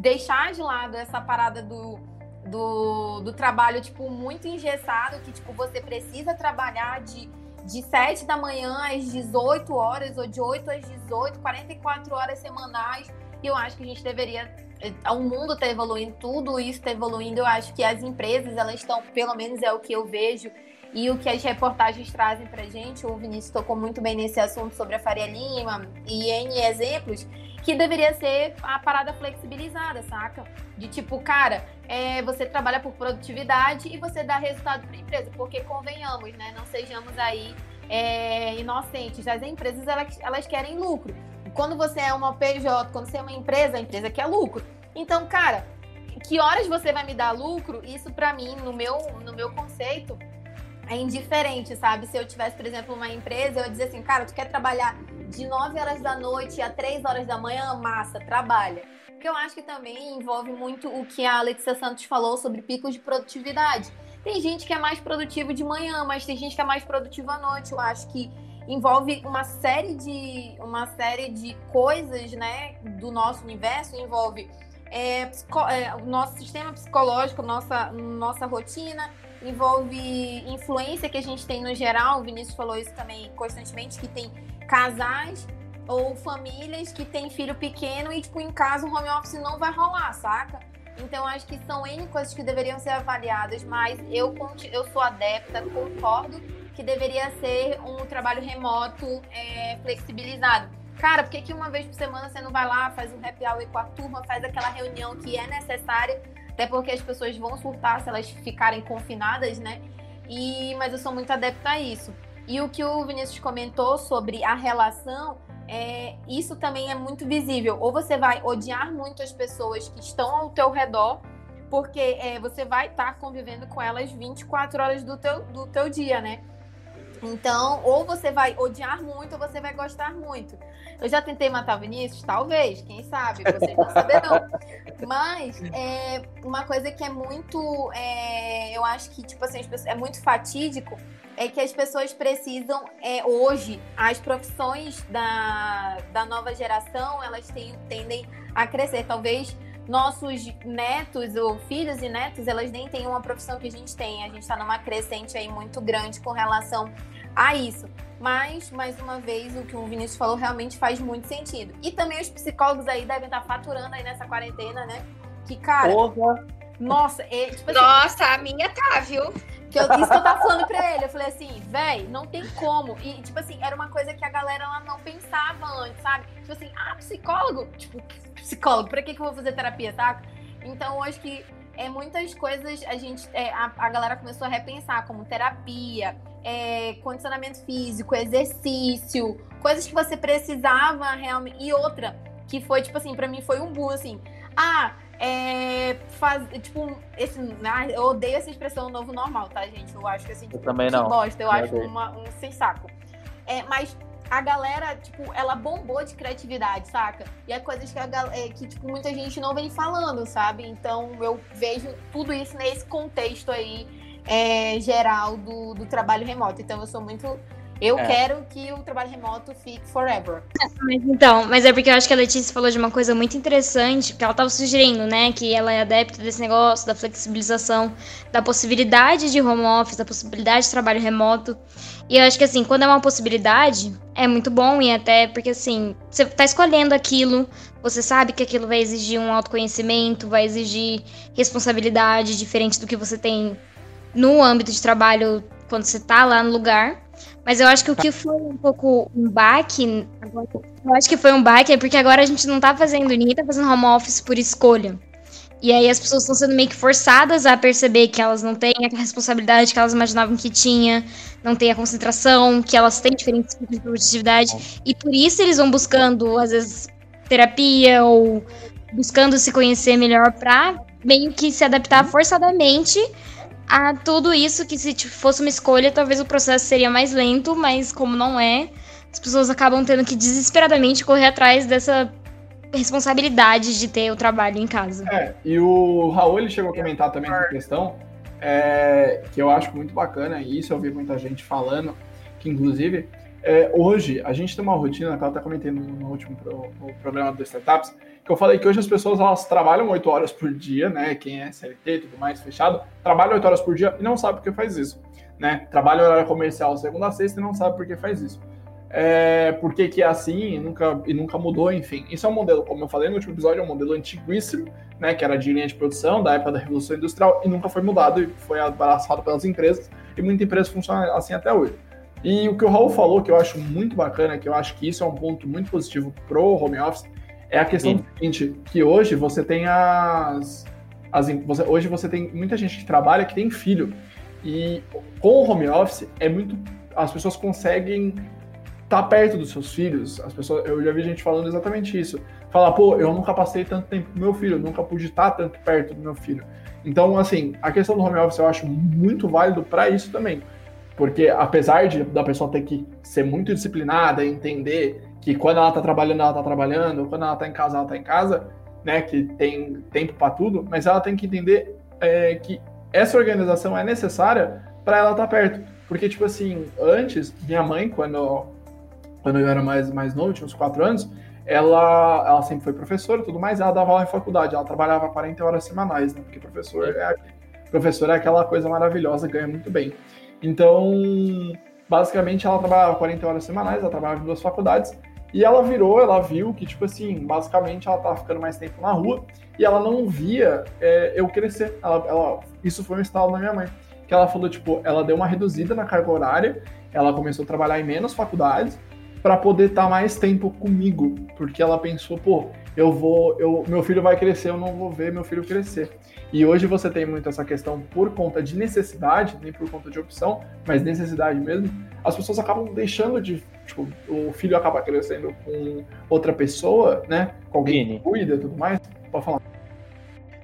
D: deixar de lado essa parada do do, do trabalho, tipo, muito engessado, que, tipo, você precisa trabalhar de, de 7 da manhã às 18 horas, ou de 8 às 18, 44 horas semanais. E eu acho que a gente deveria. Eh, o mundo está evoluindo, tudo isso está evoluindo. Eu acho que as empresas, elas estão, pelo menos é o que eu vejo, e o que as reportagens trazem pra gente, o Vinícius tocou muito bem nesse assunto sobre a Faria Lima e N exemplos, que deveria ser a parada flexibilizada, saca? De tipo, cara, é, você trabalha por produtividade e você dá resultado para a empresa, porque convenhamos, né? Não sejamos aí é, inocentes. As empresas elas, elas querem lucro. Quando você é uma PJ, quando você é uma empresa, a empresa quer lucro. Então, cara, que horas você vai me dar lucro? Isso para mim, no meu, no meu conceito, é indiferente, sabe? Se eu tivesse, por exemplo, uma empresa, eu ia dizer assim, cara, tu quer trabalhar de 9 horas da noite a 3 horas da manhã, massa, trabalha. Porque eu acho que também envolve muito o que a Alexia Santos falou sobre picos de produtividade. Tem gente que é mais produtivo de manhã, mas tem gente que é mais produtiva à noite. Eu acho que envolve uma série de uma série de coisas, né, do nosso universo, envolve é, é, o nosso sistema psicológico, nossa, nossa rotina, envolve influência que a gente tem no geral. O Vinícius falou isso também constantemente, que tem casais ou famílias que têm filho pequeno e, tipo, em casa o home office não vai rolar, saca? Então, acho que são N coisas que deveriam ser avaliadas, mas eu, eu sou adepta, concordo que deveria ser um trabalho remoto é, flexibilizado Cara, por que, que uma vez por semana você não vai lá, faz um happy hour com a turma, faz aquela reunião que é necessária, até porque as pessoas vão surtar se elas ficarem confinadas, né? E, mas eu sou muito adepta a isso. E o que o Vinícius comentou sobre a relação, é, isso também é muito visível. Ou você vai odiar muito as pessoas que estão ao teu redor, porque é, você vai estar tá convivendo com elas 24 horas do teu, do teu dia, né? Então, ou você vai odiar muito ou você vai gostar muito. Eu já tentei matar o Vinícius? Talvez, quem sabe, vocês não saberão. Mas é, uma coisa que é muito. É, eu acho que, tipo assim, é muito fatídico é que as pessoas precisam, é, hoje, as profissões da, da nova geração, elas têm, tendem a crescer. Talvez nossos netos ou filhos e netos, elas nem têm uma profissão que a gente tem. A gente está numa crescente aí muito grande com relação a isso. Mas, mais uma vez, o que o Vinícius falou realmente faz muito sentido. E também os psicólogos aí devem estar faturando aí nessa quarentena, né? Que, cara. Porra. Nossa, é, tipo
F: assim, Nossa, a minha tá, viu?
D: Que eu, isso que eu tava falando pra ele. Eu falei assim, véi, não tem como. E, tipo assim, era uma coisa que a galera lá não pensava antes, sabe? Tipo assim, ah, psicólogo? Tipo, psicólogo, pra que, que eu vou fazer terapia, saca? Então, acho que é, muitas coisas a gente, é, a, a galera começou a repensar, como terapia, é, condicionamento físico, exercício, coisas que você precisava realmente. E outra, que foi, tipo assim, para mim foi um boom, assim. Ah, é, faz, tipo, esse, ah, eu odeio essa expressão novo normal, tá, gente? Eu acho que assim,
B: tipo, eu também não.
D: bosta, eu, eu acho uma, um sem saco. É, mas a galera, tipo, ela bombou de criatividade, saca? E é coisas que, a, é, que, tipo, muita gente não vem falando, sabe? Então eu vejo tudo isso nesse contexto aí é, geral do, do trabalho remoto. Então eu sou muito. Eu é. quero que o trabalho remoto fique forever.
C: Mas, então, mas é porque eu acho que a Letícia falou de uma coisa muito interessante, que ela estava sugerindo, né? Que ela é adepta desse negócio da flexibilização, da possibilidade de home office, da possibilidade de trabalho remoto. E eu acho que assim, quando é uma possibilidade, é muito bom e até porque assim, você tá escolhendo aquilo, você sabe que aquilo vai exigir um autoconhecimento, vai exigir responsabilidade diferente do que você tem no âmbito de trabalho quando você tá lá no lugar. Mas eu acho que o que foi um pouco um baque, eu acho que foi um baque é porque agora a gente não tá fazendo, ninguém tá fazendo home office por escolha. E aí as pessoas estão sendo meio que forçadas a perceber que elas não têm a responsabilidade que elas imaginavam que tinha, não têm a concentração, que elas têm diferentes tipos de produtividade. E por isso eles vão buscando, às vezes, terapia ou buscando se conhecer melhor pra meio que se adaptar forçadamente a tudo isso que se fosse uma escolha, talvez o processo seria mais lento, mas como não é, as pessoas acabam tendo que desesperadamente correr atrás dessa responsabilidade de ter o trabalho em casa.
A: É, e o Raul ele chegou a comentar também essa questão, é, que eu acho muito bacana, e isso eu vi muita gente falando, que inclusive é, hoje a gente tem uma rotina, que ela está comentando no último pro, programa do Startups, que eu falei que hoje as pessoas elas trabalham 8 horas por dia, né? Quem é CLT e tudo mais, fechado, trabalha 8 horas por dia e não sabe por que faz isso. Né? Trabalha horário comercial segunda a sexta e não sabe por que faz isso. É, por que, que é assim e nunca, e nunca mudou, enfim. Isso é um modelo, como eu falei no último episódio, é um modelo antiguíssimo, né? Que era de linha de produção, da época da Revolução Industrial, e nunca foi mudado e foi abraçado pelas empresas. e muita empresa funciona assim até hoje. E o que o Raul falou, que eu acho muito bacana, que eu acho que isso é um ponto muito positivo pro home office, é a questão Sim. seguinte, que hoje você tem as, as você, hoje você tem muita gente que trabalha que tem filho. E com o home office é muito as pessoas conseguem estar tá perto dos seus filhos. As pessoas, eu já vi gente falando exatamente isso. Falar, pô, eu nunca passei tanto tempo com meu filho, nunca pude estar tanto perto do meu filho. Então, assim, a questão do home office eu acho muito válido para isso também. Porque apesar de da pessoa ter que ser muito disciplinada e entender que quando ela está trabalhando, ela está trabalhando, quando ela está em casa, ela está em casa, né? Que tem tempo para tudo, mas ela tem que entender é, que essa organização é necessária para ela estar tá perto. Porque, tipo assim, antes, minha mãe, quando, quando eu era mais, mais novo, tinha uns 4 anos, ela, ela sempre foi professora e tudo mais, ela dava aula em faculdade, ela trabalhava 40 horas semanais, né? Porque professor é, professor é aquela coisa maravilhosa, ganha muito bem. Então, basicamente, ela trabalhava 40 horas semanais, ela trabalhava em duas faculdades, e ela virou, ela viu que, tipo assim, basicamente ela tava ficando mais tempo na rua e ela não via é, eu crescer. Ela, ela, isso foi um estalo na minha mãe. Que ela falou, tipo, ela deu uma reduzida na carga horária, ela começou a trabalhar em menos faculdades para poder estar tá mais tempo comigo, porque ela pensou, pô, eu vou, eu, meu filho vai crescer, eu não vou ver meu filho crescer. E hoje você tem muito essa questão por conta de necessidade, nem por conta de opção, mas necessidade mesmo. As pessoas acabam deixando de, tipo, o filho acaba crescendo com outra pessoa, né? Com alguém que cuida e tudo mais. Pode falar.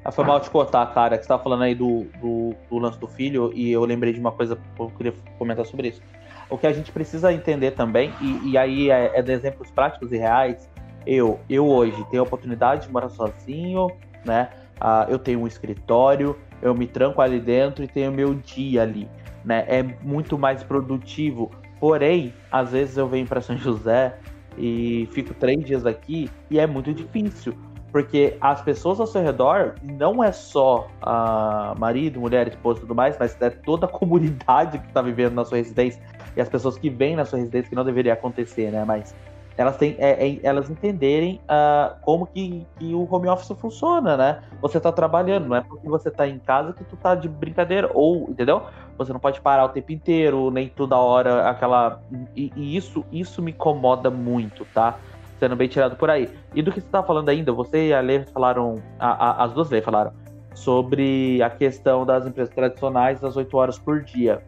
B: Ah, foi mal te cortar, cara, que você tava falando aí do, do, do, lance do filho, e eu lembrei de uma coisa que eu queria comentar sobre isso. O que a gente precisa entender também, e, e aí é, é de exemplos práticos e reais, eu, eu hoje tenho a oportunidade de morar sozinho, né? Ah, eu tenho um escritório, eu me tranco ali dentro e tenho meu dia ali, né? É muito mais produtivo. Porém, às vezes eu venho para São José e fico três dias aqui e é muito difícil, porque as pessoas ao seu redor não é só a marido, mulher, esposa e tudo mais, mas é toda a comunidade que está vivendo na sua residência e as pessoas que vêm na sua residência que não deveria acontecer, né? Mas elas têm é, é, elas entenderem uh, como que, que, o home office funciona, né? Você está trabalhando, não é porque você está em casa que tu tá de brincadeira, ou, entendeu? Você não pode parar o tempo inteiro, nem toda hora aquela. E, e isso, isso me incomoda muito, tá? Sendo bem tirado por aí. E do que você tá falando ainda, você e a Lê falaram, a, a, as duas Lê falaram, sobre a questão das empresas tradicionais das 8 horas por dia.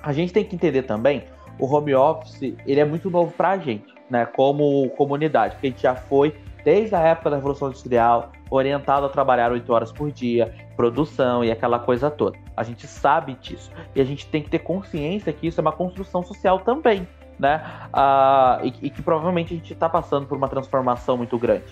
B: A gente tem que entender também, o home office, ele é muito novo pra gente né, como comunidade, porque a gente já foi desde a época da Revolução Industrial orientado a trabalhar oito horas por dia, produção e aquela coisa toda. A gente sabe disso e a gente tem que ter consciência que isso é uma construção social também, né? Ah, e, e, que provavelmente a gente está passando por uma transformação muito grande.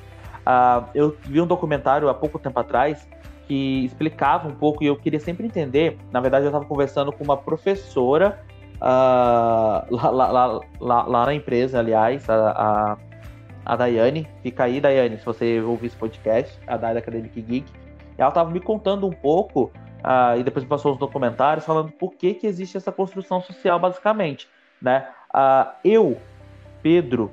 B: Ah, eu vi um documentário há pouco tempo atrás que explicava um pouco e eu queria sempre entender. Na verdade, eu estava conversando com uma professora uh, lá, lá, lá, lá, na empresa, aliás, a, a, a Daiane. Fica aí, Daiane, se você ouvir esse podcast, a Daiane Academic Geek. Ela estava me contando um pouco, uh, e depois passou os documentários, falando por que, que existe essa construção social, basicamente. Né? Uh, eu, Pedro,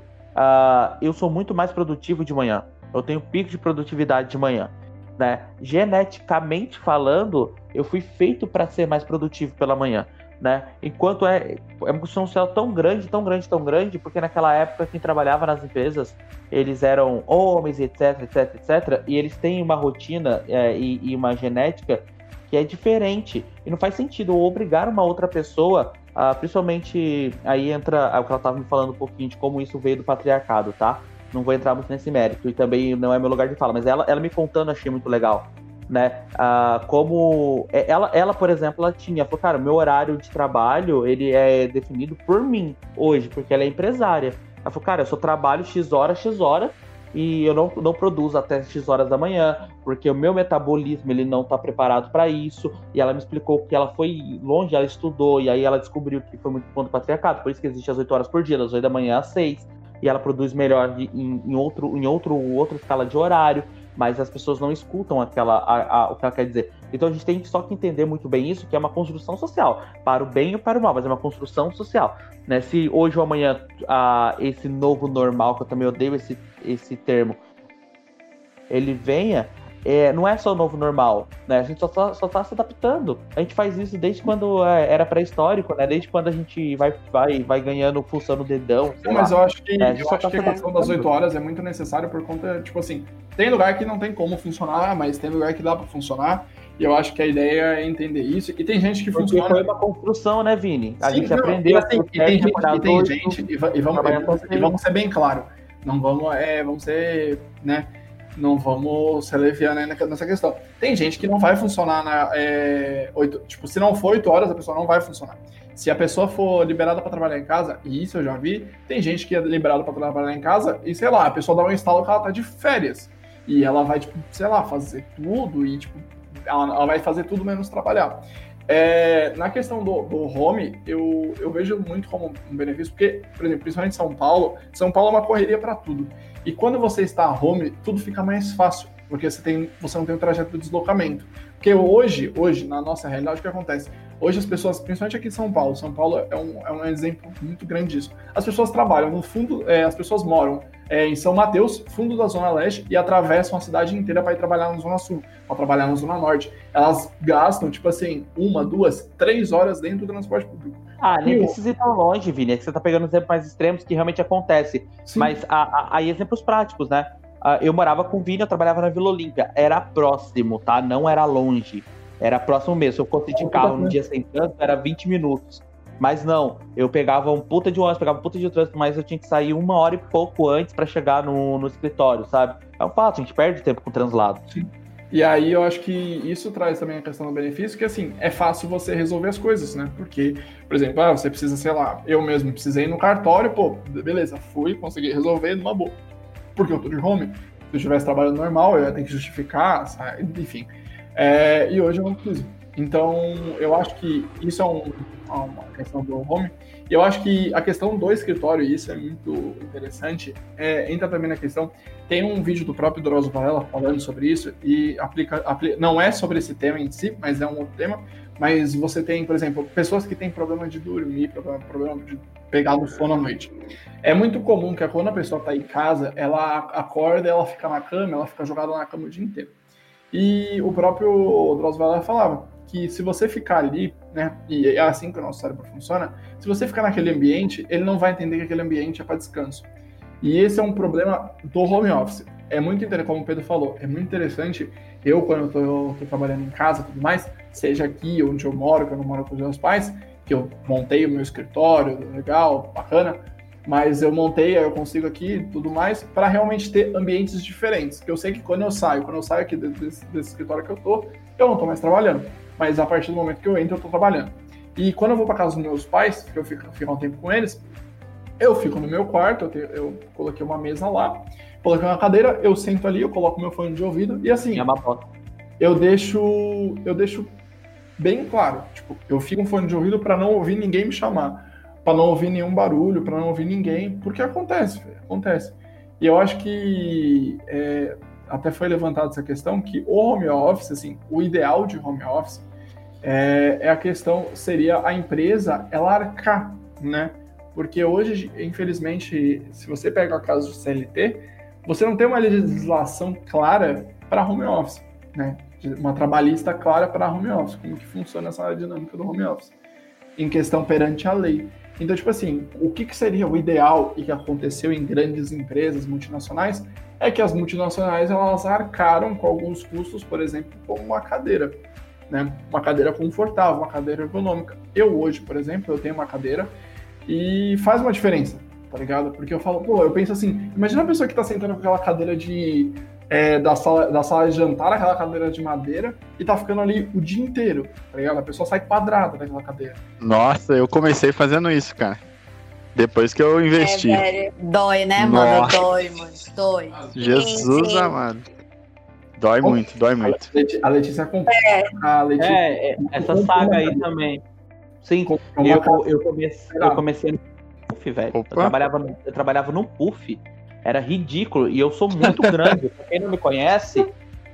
B: eu sou muito mais produtivo de manhã. Eu tenho pico de produtividade de manhã. Né? Geneticamente falando, eu fui feito para ser mais produtivo pela manhã né? Enquanto é, é uma construção social tão grande, tão grande, tão grande, porque naquela época quem trabalhava nas empresas, eles eram homens, etc, etc, etc, e eles têm uma rotina é, e, e, uma genética que é diferente. E não faz sentido obrigar uma outra pessoa, a, principalmente aí entra o que ela estava me falando um pouquinho de como isso veio do patriarcado, tá? Não vou entrar muito nesse mérito, e também não é meu lugar de fala, mas ela, ela me contando achei muito legal né? Ah, como é, ela, ela, por exemplo, ela tinha, falou, cara, meu horário de trabalho ele é definido por mim hoje, porque ela é empresária. Ela falou, cara, eu só trabalho X horas, X horas, e eu não, não produzo até X horas da manhã, porque o meu metabolismo ele não está preparado para isso. E ela me explicou que ela foi longe, ela estudou, e aí ela descobriu que foi muito ponto patriarcado, por isso que existe as 8 horas por dia, das 8 da manhã às 6, e ela produz melhor em, em, outro, em outro, outra escala de horário mas as pessoas não escutam aquela, a, a, o que ela quer dizer. Então a gente tem só que entender muito bem isso, que é uma construção social, para o bem e para o mal, mas é uma construção social. Né? Se hoje ou amanhã a, esse novo normal, que eu também odeio esse, esse termo, ele venha, é, não é só o novo normal, né? A gente só, só, só tá se adaptando. A gente faz isso desde quando é, era pré-histórico, né? Desde quando a gente vai, vai, vai ganhando função no dedão. sei
A: Mas
B: lá.
A: eu acho que,
B: É,
A: eu acho
B: tá
A: que a questão das
B: adaptando.
A: 8 horas é muito necessário por conta, tipo assim, tem lugar que não tem como funcionar, mas tem lugar que dá pra funcionar. E eu acho que a ideia é entender isso. E tem gente que
B: Porque
A: funciona.
B: foi uma construção, né, Vini? A
A: Sim,
B: gente
A: não,
B: aprendeu
A: e assim, e tem, gente, e tem gente, e, va- vamos, e vamos ser bem claro, não vamos, é, vamos ser, né, não vamos ser leviano aí na- nessa questão. Tem gente que não vai funcionar na, é, oito, tipo, se não for 8 horas, a pessoa não vai funcionar. Se a pessoa for liberada para trabalhar em casa, e isso eu já vi, tem gente que é liberada para trabalhar em casa e, sei lá, a pessoa dá um instalo que ela tá de férias. E ela vai, tipo, sei lá, fazer tudo e, tipo, ela, ela vai fazer tudo menos trabalhar. É, na questão do, do home, eu, eu vejo muito como um benefício, porque, por exemplo, principalmente em São Paulo, São Paulo é uma correria para tudo. E quando você está home, tudo fica mais fácil, porque você, tem, você não tem o trajeto de deslocamento. Porque hoje, hoje, na nossa realidade, o que acontece? Hoje as pessoas, principalmente aqui em São Paulo, São Paulo é um, é um exemplo muito grande disso. As pessoas trabalham no fundo, é, as pessoas moram é, em São Mateus, fundo da Zona Leste, e atravessam a cidade inteira para ir trabalhar na Zona Sul, para trabalhar na Zona Norte. Elas gastam, tipo assim, uma, duas, três horas dentro do transporte público.
B: Ah, nem
A: E
B: precisa ir tão longe, Vini. É que você tá pegando exemplos mais extremos que realmente acontece.
A: Sim.
B: Mas aí exemplos práticos, né? Ah, eu morava com o Vini, eu trabalhava na Vila Olímpia. Era próximo, tá? Não era longe. Era próximo mesmo. Se eu fosse de carro num dia sem trânsito, era 20 minutos. Mas não, eu pegava um puta de ônibus, pegava um puta de trânsito, mas eu tinha que sair uma hora e pouco antes pra chegar no, no escritório, sabe? É um fato, a gente perde tempo com o translado.
A: E aí eu acho que isso traz também a questão do benefício, que assim, é fácil você resolver as coisas, né? Porque, por exemplo, ah, você precisa, sei lá, eu mesmo precisei ir no cartório, pô, beleza, fui, consegui resolver numa boa. Porque eu tô de home. Se eu estivesse trabalhando normal, eu ia ter que justificar, sabe? enfim. É, e hoje eu não preciso. Então, eu acho que isso é um- uma questão do home. E eu acho que a questão do escritório, isso é muito interessante, é, entra também na questão. Tem um vídeo do próprio Doroso Varela falando sobre isso, e aplica, apli- não é sobre esse tema em si, mas é um outro tema. Mas você tem, por exemplo, pessoas que têm problema de dormir, problema, problema de pegar no sono à noite. É muito comum que quando a pessoa está em casa, ela acorda, ela fica na cama, ela fica jogada na cama o dia inteiro. E o próprio Drauzio Varela falava que se você ficar ali, né, e é assim que o nosso cérebro funciona, se você ficar naquele ambiente, ele não vai entender que aquele ambiente é para descanso. E esse é um problema do home office. É muito interessante, como o Pedro falou, é muito interessante. Eu, quando estou trabalhando em casa e tudo mais, seja aqui onde eu moro, que eu não moro com os meus pais, que eu montei o meu escritório, legal, bacana, mas eu montei, eu consigo aqui tudo mais, para realmente ter ambientes diferentes. Que eu sei que quando eu saio, quando eu saio aqui desse, desse escritório que eu tô, eu não tô mais trabalhando. Mas a partir do momento que eu entro, eu tô trabalhando. E quando eu vou para casa dos meus pais, que eu fico, um tempo com eles, eu fico no meu quarto, eu, tenho- eu coloquei uma mesa lá, coloquei uma cadeira, eu sento ali, eu coloco meu fone de ouvido e assim,
B: É uma foto.
A: eu deixo eu deixo bem claro, tipo, eu fico com fone de ouvido para não ouvir ninguém me chamar, para não ouvir nenhum barulho, para não ouvir ninguém, porque acontece, velho, acontece. E eu acho que é, até foi levantada essa questão que o home office, assim, o ideal de home office é, é a questão seria a empresa ela arcar, né? Porque hoje, infelizmente, se você pega a caso de CLT, você não tem uma legislação clara para home office, né? Uma trabalhista clara para home office, como que funciona essa dinâmica do home office, em questão perante a lei. Então, tipo assim, o que, que seria o ideal e que aconteceu em grandes empresas multinacionais é que as multinacionais elas arcaram com alguns custos, por exemplo, como uma cadeira, né? Uma cadeira confortável, uma cadeira ergonômica. Eu hoje, por exemplo, eu tenho uma cadeira e faz uma diferença, tá ligado? Porque eu falo, pô, eu penso assim, imagina a pessoa que tá sentando com aquela cadeira de é, da, sala, da sala de jantar, aquela cadeira de madeira, e tá ficando ali o dia inteiro, tá ligado? A pessoa sai quadrada daquela cadeira.
E: Nossa, eu comecei fazendo isso, cara. Depois que eu investi.
F: É, velho.
D: Dói, né, mano?
E: Nossa.
D: Dói, mano. Dói.
E: Jesus
F: Sim.
E: amado. Dói muito, dói muito.
A: A Letícia acompanha. A Letícia
B: É, é, essa saga aí também. Sim, eu, eu, comecei, eu comecei no puff, velho. Eu trabalhava, no- eu trabalhava no puff. Era ridículo. E eu sou muito grande. pra quem não me conhece,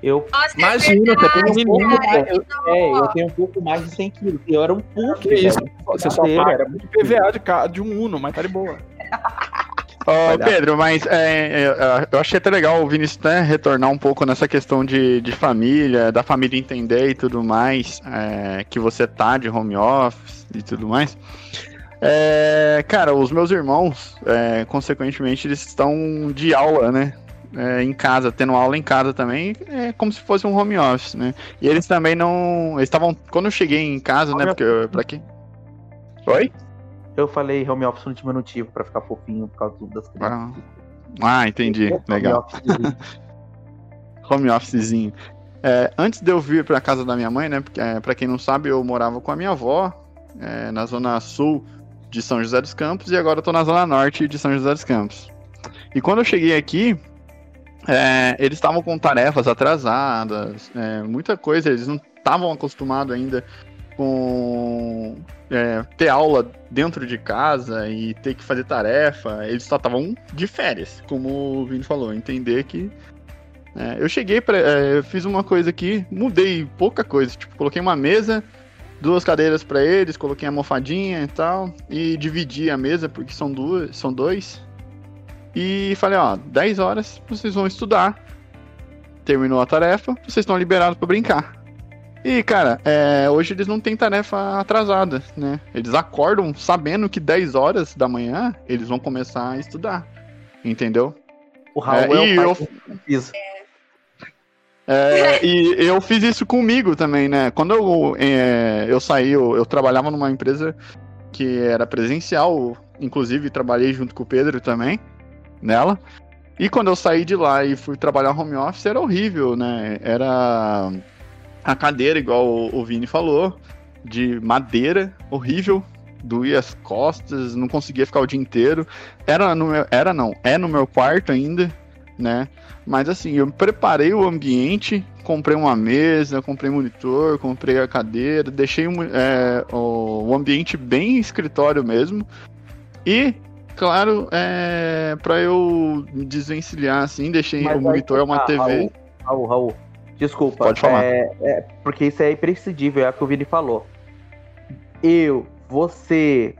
B: eu.
F: Nossa, é
G: Imagina, você tem um menino.
B: eu, é, eu tenho um pouco mais de 100 quilos. E eu era um puff.
G: Que isso?
B: velho.
G: Você só paga muito PVA de, de um Uno, mas tá de boa.
E: Ô, Pedro, mas é, é, eu achei até legal o Vinícius né, retornar um pouco nessa questão de, de família, da família entender e tudo mais, é, que você tá de home office e tudo mais. É, cara, os meus irmãos, é, consequentemente, eles estão de aula, né? É, em casa, tendo aula em casa também, é como se fosse um home office, né? E eles também não. Eles estavam. Quando eu cheguei em casa, né? Porque. Pra quê? Oi?
B: Eu falei home office no diminutivo pra ficar fofinho por causa das crianças.
E: Ah, ah entendi. Legal. Home officezinho. É, antes de eu vir pra casa da minha mãe, né? Porque, é, pra quem não sabe, eu morava com a minha avó é, na zona sul de São José dos Campos e agora eu tô na zona norte de São José dos Campos. E quando eu cheguei aqui, é, eles estavam com tarefas atrasadas, é, muita coisa, eles não estavam acostumados ainda com é, ter aula dentro de casa e ter que fazer tarefa, eles só estavam de férias, como o Vini falou, entender que. É, eu cheguei para, é, fiz uma coisa aqui, mudei pouca coisa, tipo, coloquei uma mesa, duas cadeiras para eles, coloquei a mofadinha e tal, e dividi a mesa porque são duas, são dois. E falei, ó, 10 horas vocês vão estudar. Terminou a tarefa, vocês estão liberados para brincar. E, cara, é, hoje eles não têm tarefa atrasada, né? Eles acordam sabendo que 10 horas da manhã eles vão começar a estudar. Entendeu?
B: O Raul é,
E: é
B: o
E: eu,
B: fiz.
E: É, e eu fiz isso comigo também, né? Quando eu, é, eu saí, eu, eu, trabalhava numa empresa que era presencial, inclusive trabalhei junto com o Pedro também, nela. E quando eu saí de lá e fui trabalhar home office, era horrível, né? Era a cadeira, igual o Vini falou, de madeira, horrível, doía as costas, não conseguia ficar o dia inteiro. Era no meu, era não, é no meu quarto ainda, né? Mas assim, eu preparei o ambiente, comprei uma mesa, comprei monitor, comprei a cadeira, deixei é, o, o, ambiente bem escritório mesmo. E, claro, é, para eu desvencilhar assim, deixei Mas o monitor, é uma tá, TV.
B: Raul, Raul, Raul, Desculpa.
E: Pode falar.
B: É, é, porque isso é imprescindível, é o que o Vini falou. Eu, você,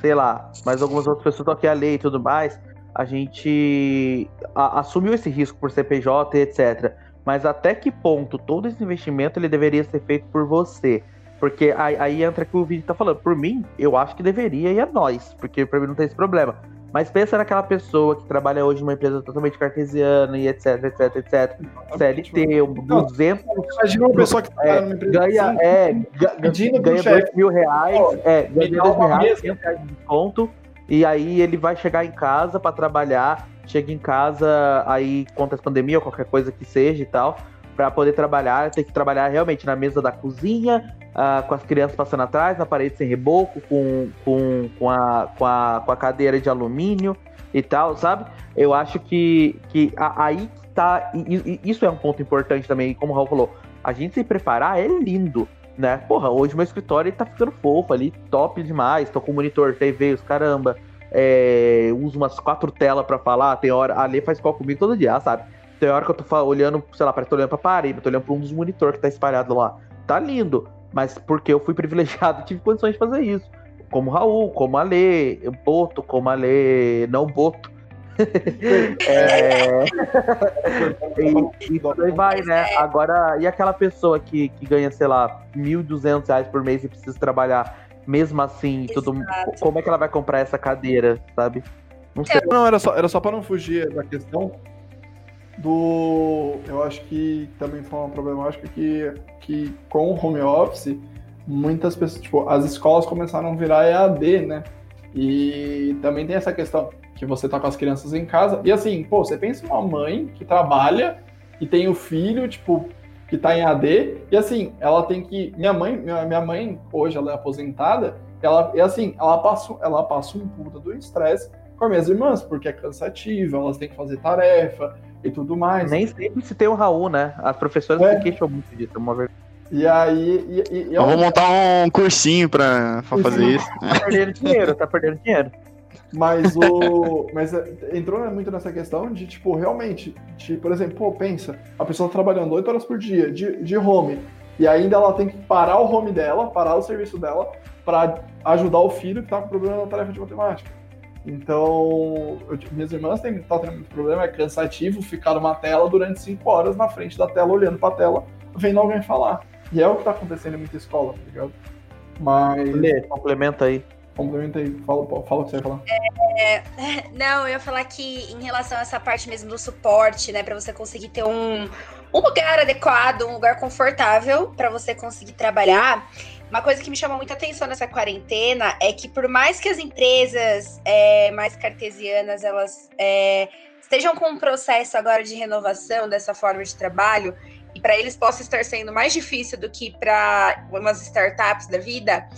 B: sei lá, mas algumas outras pessoas estão aqui a lei e tudo mais, a gente a, assumiu esse risco por CPJ e etc. Mas até que ponto todo esse investimento ele deveria ser feito por você? Porque aí, aí entra que o Vini tá falando. Por mim, eu acho que deveria e é nós, porque para mim não tem esse problema. Mas pensa naquela pessoa que trabalha hoje numa empresa totalmente cartesiana e etc, etc, etc. CLT, 200.
A: Imagina uma pessoa que
B: trabalha é, numa empresa ganha, assim, é, ganha 2 mil reais, é, ganha 2 mil reais, 100 reais de desconto, e aí ele vai chegar em casa para trabalhar, chega em casa, aí conta a pandemia ou qualquer coisa que seja e tal, para poder trabalhar, tem que trabalhar realmente na mesa da cozinha, uh, com as crianças passando atrás, na parede sem reboco, com, com, com, a, com, a, com a cadeira de alumínio e tal, sabe? Eu acho que, que aí tá. E, e, isso é um ponto importante também, como o Raul falou. A gente se preparar é lindo, né? Porra, hoje meu escritório tá ficando fofo ali, top demais. Tô com monitor, TV, os caramba. É, uso umas quatro telas para falar. Tem hora. A Lê faz call comigo todo dia, sabe? Tem hora que eu tô olhando, sei lá, parece tô olhando pra parede, tô olhando pra um dos monitores que tá espalhado lá. Tá lindo mas porque eu fui privilegiado, tive condições de fazer isso. Como Raul, como a Lê, Boto, como a Lê, não Boto. é... e, e aí vai, né? Agora, e aquela pessoa que, que ganha, sei lá, R$ 1.200 por mês e precisa trabalhar mesmo assim, tudo, como é que ela vai comprar essa cadeira, sabe?
A: Não sei. Não, era só, era só para não fugir da questão do. Eu acho que também foi uma problemática que, que com o home office, muitas pessoas, tipo, as escolas começaram a virar EAD, né? E também tem essa questão que você tá com as crianças em casa. E assim, pô, você pensa uma mãe que trabalha e tem o filho, tipo, que tá em AD, e assim, ela tem que. Minha mãe, minha, mãe, hoje ela é aposentada, ela, e assim, ela passa, ela passa um puta do estresse com as minhas irmãs, porque é cansativo, elas têm que fazer tarefa, e tudo mais.
B: Nem sempre se tem o Raul, né? As professoras é. se queixam muito disso, é uma verdade.
A: E aí. E, e,
E: eu vou montar um cursinho pra, pra fazer isso.
B: Tá perdendo dinheiro, tá perdendo dinheiro.
A: Mas o. mas é, entrou muito nessa questão de, tipo, realmente, de, por exemplo, pô, pensa, a pessoa tá trabalhando 8 horas por dia de, de home. E ainda ela tem que parar o home dela, parar o serviço dela, para ajudar o filho que tá com problema na tarefa de matemática. Então, eu, minhas irmãs têm tá tendo muito problema, é cansativo ficar numa tela durante cinco horas na frente da tela, olhando pra tela, vendo alguém falar. E é o que tá acontecendo em muita escola, tá ligado? Mas.
B: Lê, complementa aí.
A: Complementa aí, fala, fala o que você ia falar.
F: É, não, eu ia falar que em relação a essa parte mesmo do suporte, né, para você conseguir ter um, um lugar adequado, um lugar confortável para você conseguir trabalhar. Uma coisa que me chama muita atenção nessa quarentena é que por mais que as empresas é, mais cartesianas elas é, estejam com um processo agora de renovação dessa forma de trabalho e para eles possa estar sendo mais difícil do que para umas startups da vida,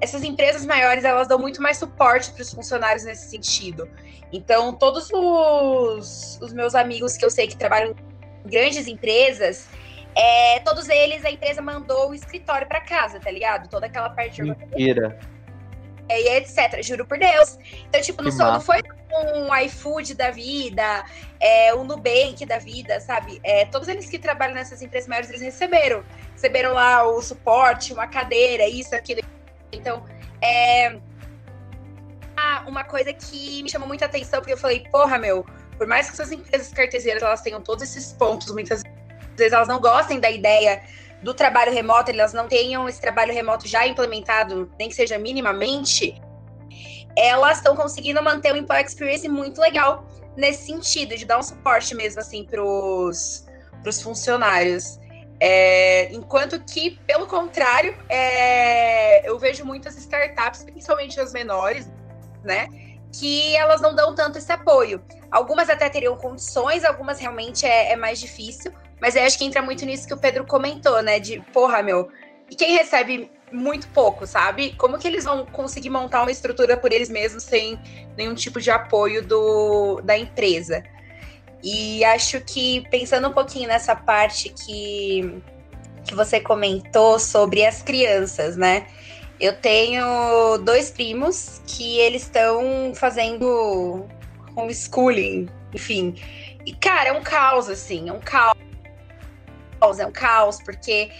F: essas empresas maiores elas dão muito mais suporte para os funcionários nesse sentido. Então, todos os, os meus amigos que eu sei que trabalham em grandes empresas, é, todos eles a empresa mandou o escritório para casa, tá ligado? Toda aquela parte
B: Mentira.
F: E etc. Juro por Deus. Então, tipo, não, só, não foi um iFood da vida, é, um Nubank da vida, sabe? É, todos eles que trabalham nessas empresas maiores, eles receberam. Receberam lá o suporte, uma cadeira, isso, aquilo. Então, é. ah, Uma coisa que me chamou muita atenção, porque eu falei, porra, meu, por mais que essas empresas cartesianas elas tenham todos esses pontos, muitas vezes elas não gostem da ideia do trabalho remoto, elas não tenham esse trabalho remoto já implementado, nem que seja minimamente, elas estão conseguindo manter um employee experience muito legal nesse sentido, de dar um suporte mesmo assim pros, pros funcionários. É, enquanto que, pelo contrário, é, eu vejo muitas startups, principalmente as menores, né? Que elas não dão tanto esse apoio. Algumas até teriam condições, algumas realmente é, é mais difícil. Mas eu acho que entra muito nisso que o Pedro comentou, né? De, porra, meu, e quem recebe muito pouco, sabe? Como que eles vão conseguir montar uma estrutura por eles mesmos sem nenhum tipo de apoio do, da empresa? E acho que, pensando um pouquinho nessa parte que, que você comentou sobre as crianças, né? Eu tenho dois primos que eles estão fazendo homeschooling, enfim. E, cara, é um caos, assim, é um caos é um caos, porque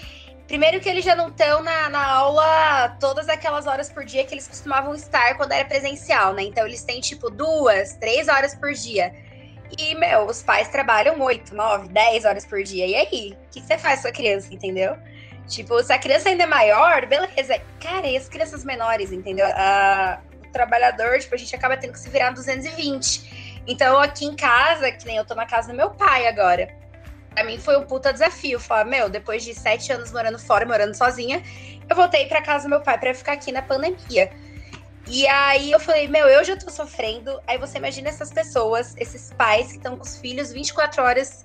F: primeiro que eles já não estão na, na aula todas aquelas horas por dia que eles costumavam estar quando era presencial, né? Então eles têm tipo duas, três horas por dia. E, meu, os pais trabalham oito, nove, dez horas por dia. E aí? O que você faz com a criança, entendeu? Tipo, se a criança ainda é maior, beleza. Cara, e as crianças menores, entendeu? O trabalhador, tipo, a gente acaba tendo que se virar 220. Então, aqui em casa, que nem eu tô na casa do meu pai agora pra mim foi um puta desafio. Falar, meu, depois de sete anos morando fora, morando sozinha, eu voltei pra casa do meu pai pra ficar aqui na pandemia. E aí eu falei, meu, eu já tô sofrendo. Aí você imagina essas pessoas, esses pais que estão com os filhos 24 horas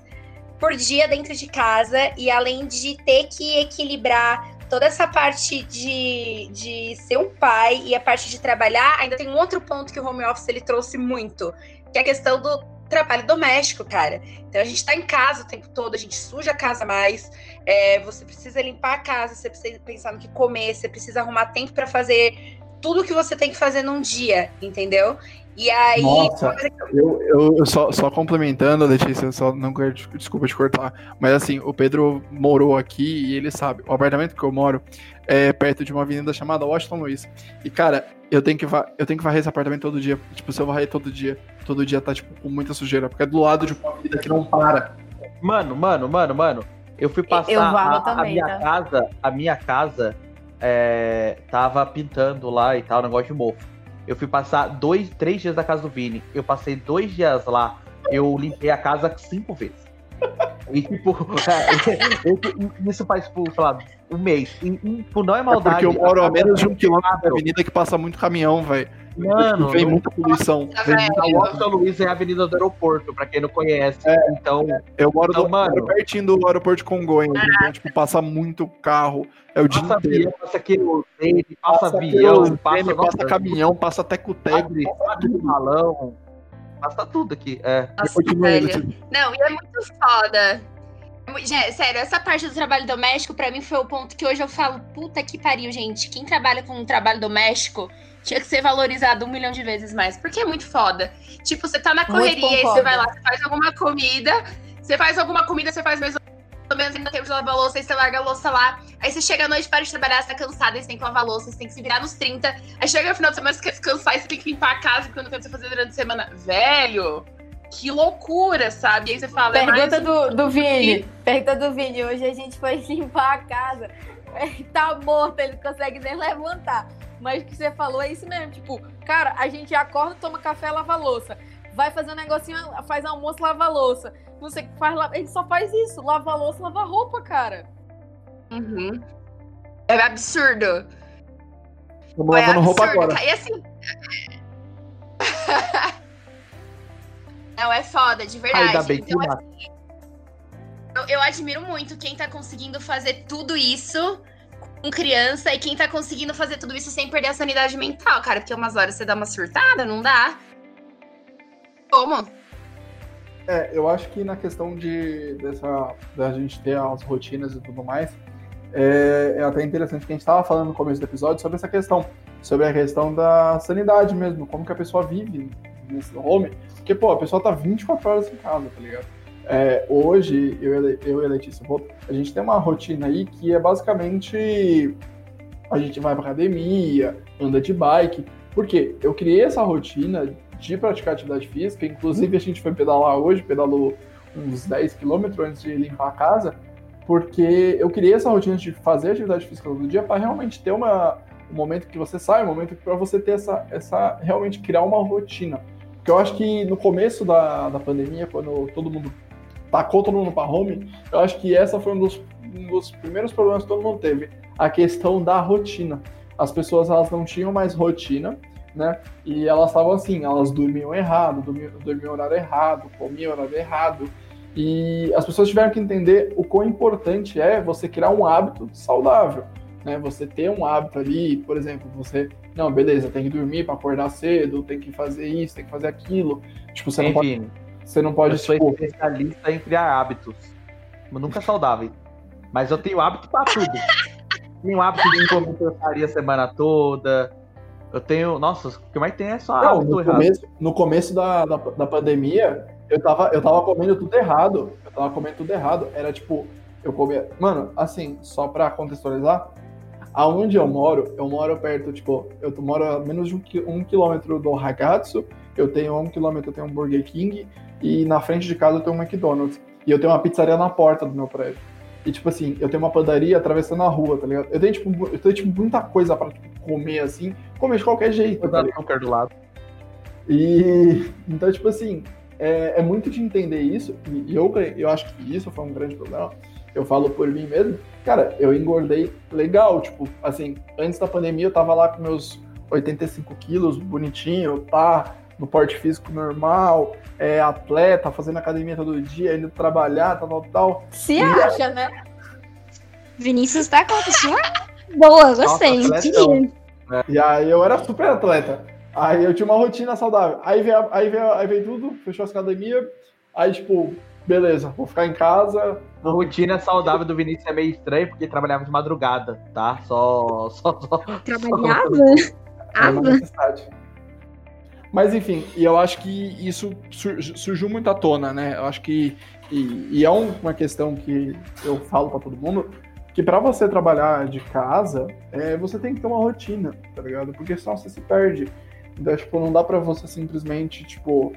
F: por dia dentro de casa e além de ter que equilibrar toda essa parte de, de ser um pai e a parte de trabalhar, ainda tem um outro ponto que o home office ele trouxe muito, que é a questão do trabalho doméstico, cara. Então a gente tá em casa o tempo todo, a gente suja a casa mais, é, você precisa limpar a casa, você precisa pensar no que comer, você precisa arrumar tempo para fazer tudo que você tem que fazer num dia, entendeu? E aí.
A: Nossa, eu, eu, eu só, só complementando, Letícia, eu só não quero, desculpa te cortar, mas assim, o Pedro morou aqui e ele sabe, o apartamento que eu moro é perto de uma avenida chamada Washington Luiz. E, cara, eu tenho que, eu tenho que varrer esse apartamento todo dia. Tipo, se eu varrer todo dia, todo dia tá, tipo, com muita sujeira, porque é do lado de uma avenida que não para.
B: Mano, mano, mano, mano. Eu fui passar
D: Eu varro
B: a, a
D: também,
B: minha
D: tá?
B: casa, a minha casa é, tava pintando lá e tal, negócio de mofo. Eu fui passar dois, três dias da casa do Vini. Eu passei dois dias lá. Eu limpei a casa cinco vezes. E tipo, é, isso faz, tipo, sei lá, um mês. E, e, tipo, não é
A: É
B: maldade.
A: porque eu moro a menos de um
B: é
A: quilômetro da avenida que passa muito caminhão, velho.
B: Mano,
A: Vem muita poluição. Vem muita
B: a Washington Luiz é a avenida do aeroporto, pra quem não conhece. Então,
A: Eu moro,
B: Então,
A: do,
B: mano.
A: pertinho do aeroporto de Congonhas, então, tipo, passa muito carro. É o dia
B: passa
A: inteiro.
B: avião, passa querosene, passa,
A: Passa
B: avião, passa,
A: passa caminhão, passa teco-teco.
B: Abre, abre balão, passa tudo aqui. É.
F: Nossa, velho.
A: Letícia.
F: Não, e é muito foda. Gente, sério, essa parte do trabalho doméstico, pra mim, foi o ponto que hoje eu falo, puta que pariu, gente. Quem trabalha com um trabalho doméstico tinha que ser valorizado um milhão de vezes mais, porque é muito foda. Tipo, você tá na correria e você vai lá, você faz alguma comida, você faz alguma comida, você faz mais pelo menos ainda tempo de lavar a louça, aí você larga a louça lá. Aí você chega à noite, para de trabalhar, você tá cansada, aí você tem que lavar a louça, você tem que se virar nos 30. Aí chega no final de semana, você quer descansar, e você tem que limpar a casa, porque não tem o que você fazer durante a semana. Velho, que loucura, sabe? E aí você fala, é mais
D: Pergunta
F: um-
D: do, do Vini. Pergunta do Vini. Hoje a gente foi limpar a casa. Ele tá morto, ele não consegue nem levantar. Mas o que você falou é isso mesmo. Tipo, cara, a gente acorda, toma café, lava a louça. Vai fazer um negocinho, faz almoço, lava a louça. Você faz, la- a gente só faz isso. Lava a louça, lava a roupa, cara.
F: Uhum. É absurdo.
A: Estamos
F: É
A: lavando roupa
F: absurdo,
A: agora.
F: cara. E assim. Não, é foda, de verdade.
B: Ainda bem que
F: Então,
B: não.
F: eu, eu admiro muito quem tá conseguindo fazer tudo isso com criança e quem tá conseguindo fazer tudo isso sem perder a sanidade mental, cara. Porque umas horas você dá uma surtada, não dá? Como?
A: É, eu acho que na questão de dessa, da gente ter as rotinas e tudo mais, é, é até interessante que a gente estava falando no começo do episódio sobre essa questão, sobre a questão da sanidade mesmo, como que a pessoa vive nesse home, porque, pô, a pessoa tá 24 horas em casa, tá ligado? É, hoje, eu, eu e a Letícia, a gente tem uma rotina aí que é basicamente a gente vai pra academia, anda de bike, porque eu criei essa rotina de praticar atividade física, inclusive a gente foi pedalar hoje, pedalou uns 10 quilômetros antes de limpar a casa, porque eu criei essa rotina de fazer atividade física todo dia para realmente ter uma, um momento que você sai, um momento para você ter essa, essa, realmente criar uma rotina. Porque eu acho que no começo da, da pandemia, quando todo mundo tacou todo mundo para home, eu acho que essa foi um dos, um dos primeiros problemas que todo mundo teve, a questão da rotina. As pessoas elas não tinham mais rotina, né? E elas estavam assim, elas dormiam errado, dormiam, dormiam horário errado, comiam horário errado. E as pessoas tiveram que entender o quão importante é você criar um hábito saudável, né? Você ter um hábito ali, por exemplo, você, não, beleza, tem que dormir para acordar cedo, tem que fazer isso, tem que fazer aquilo. Tipo, você não pode,
B: Enfim,
A: você não pode
B: eu sou
A: tipo,
B: especialista em criar hábitos. Mas nunca saudáveis. Mas eu tenho hábito pra tudo. tenho hábito de comer porcaria a semana toda. Eu tenho. Nossa, o que mais tem é só
A: Não,
B: hábito
A: no
B: errado.
A: começo, no começo da, da, da pandemia, eu tava, eu tava comendo tudo errado. Eu tava comendo tudo errado. Era tipo, eu comia. Mano, assim, só pra contextualizar, aonde eu moro, eu moro perto, tipo, eu moro a menos de um, qui- quilômetro do Haggatsu, eu tenho um quilômetro, eu tenho um Burger King, e na frente de casa eu tenho um McDonald's. E eu tenho uma pizzaria na porta do meu prédio. E, tipo assim, eu tenho uma padaria atravessando a rua, tá ligado? Eu tenho, tipo, eu tenho, tipo muita coisa pra tipo, comer assim, comer de qualquer jeito. Tá
B: açúcar do lado.
A: E então, tipo assim, é, é muito de entender isso, e, eu, eu acho que isso foi um grande problema. Eu falo por mim mesmo, cara, eu engordei legal, tipo, assim, antes da pandemia eu tava lá com meus 85 quilos, bonitinho, tá no porte físico normal, é atleta, fazendo academia todo dia, indo trabalhar, tal, tal, tal.
D: Se acha, né?
C: Vinícius tá com boa, gostei.
B: Nossa, atletão.
A: E aí eu era super atleta. Aí eu tinha uma rotina saudável. Aí veio, aí veio, aí veio tudo, fechou as academia. Aí, tipo, beleza, vou ficar em casa.
B: A rotina saudável do Vinícius é meio estranha porque ele trabalhava de madrugada, tá? Só. só, só...
C: Trabalhava?
A: É uma
C: Ava?
A: necessidade. Mas enfim, e eu acho que isso sur- surgiu muito à tona, né? Eu acho que. E, e é um- uma questão que eu falo pra todo mundo, que pra você trabalhar de casa, é, você tem que ter uma rotina, tá ligado? Porque senão você se perde. Então, tipo, não dá pra você simplesmente, tipo.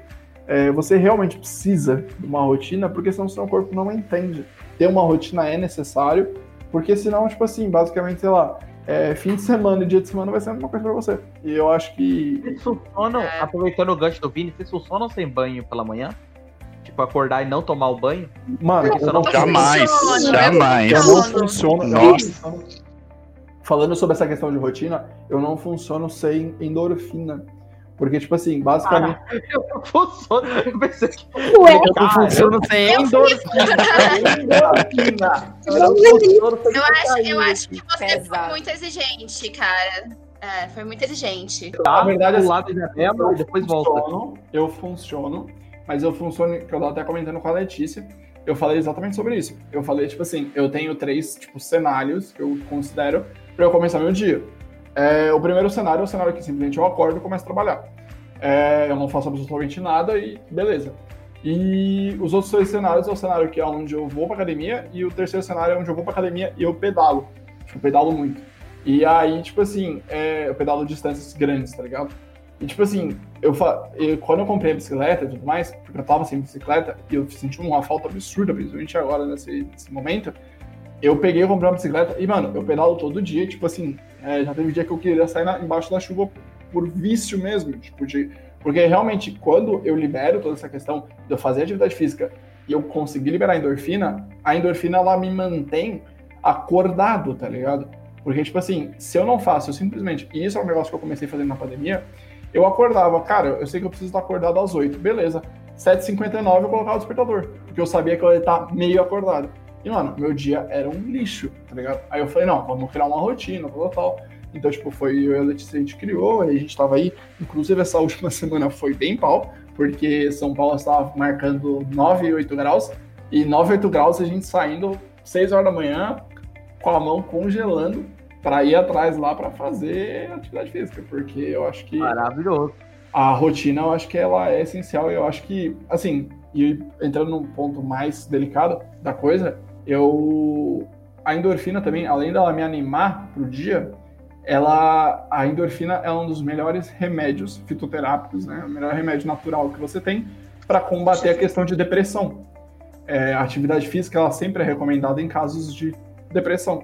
A: É, você realmente precisa de uma rotina, porque senão o seu corpo não entende. Ter uma rotina é necessário, porque senão, tipo assim, basicamente, sei lá, é, fim de semana e dia de semana vai ser a mesma coisa pra você. E eu acho que.
B: Vocês funcionam, aproveitando o gancho do Vini, vocês funcionam sem banho pela manhã? Tipo, acordar e não tomar o banho?
A: Mano, eu
B: você
A: não,
B: não-
E: Jamais,
F: funciona,
E: jamais.
A: eu
F: Não,
A: eu
E: Nossa.
A: Falando sobre essa questão de rotina, eu não funciono sem endorfina. Porque, tipo assim, basicamente.
B: Eu não funciono. Eu pensei que.
C: Ué,
B: Eu não funciono sem endorfina.
A: endorfina!
B: Eu
F: Eu acho, eu acho que você foi
D: Pesado.
F: muito exigente, cara. É, foi muito exigente.
B: Tá,
A: Na verdade, assim,
B: lado de janela e depois volta.
A: funciono, eu funciono, mas eu funciono, que eu tava até comentando com a Letícia, eu falei exatamente sobre isso. Eu falei, tipo assim, eu tenho três, tipo, cenários que eu considero pra eu começar meu dia. É, o primeiro cenário é o cenário que simplesmente eu acordo e começo a trabalhar. É, eu não faço absolutamente nada e beleza. E os outros dois cenários é o cenário que é onde eu vou pra academia e o terceiro cenário é onde eu vou pra academia e eu pedalo. Tipo, eu pedalo muito. E aí, tipo assim, é, eu pedalo distâncias grandes, tá ligado? E tipo assim, eu, eu quando eu comprei a bicicleta e tudo mais, porque eu tava sem bicicleta e eu senti uma falta absurda, principalmente agora nesse, nesse momento, eu peguei comprei uma bicicleta e, mano, eu pedalo todo dia, tipo assim, é, já teve dia que eu queria sair na, embaixo da chuva por vício mesmo, tipo, de, porque realmente quando eu libero toda essa questão de eu fazer atividade física e eu conseguir liberar a endorfina, a endorfina ela me mantém acordado, tá ligado? Porque, tipo assim, se eu não faço, eu simplesmente. E isso é um negócio que eu comecei fazendo na pandemia. Eu acordava, cara, eu sei que eu preciso estar acordado às 8, beleza. 7h59 eu colocava o despertador, porque eu sabia que eu ia estar meio acordado. E, mano, meu dia era um lixo, tá ligado? Aí eu falei, não, vamos criar uma rotina, tal, tal. Então, tipo, foi eu e a Letícia, a gente criou, aí a gente tava aí. Inclusive, essa última semana foi bem pau, porque São Paulo estava marcando 9 e 8 graus. E 9 e 8 graus a gente saindo 6 horas da manhã, com a mão congelando, para ir atrás lá para fazer atividade física, porque eu acho que.
B: Maravilhoso.
A: A rotina, eu acho que ela é essencial. E eu acho que, assim, e entrando num ponto mais delicado da coisa, eu. A endorfina também, além dela me animar pro dia, ela. A endorfina é um dos melhores remédios fitoterápicos, né? O melhor remédio natural que você tem para combater a questão de depressão. É, a atividade física, ela sempre é recomendada em casos de depressão.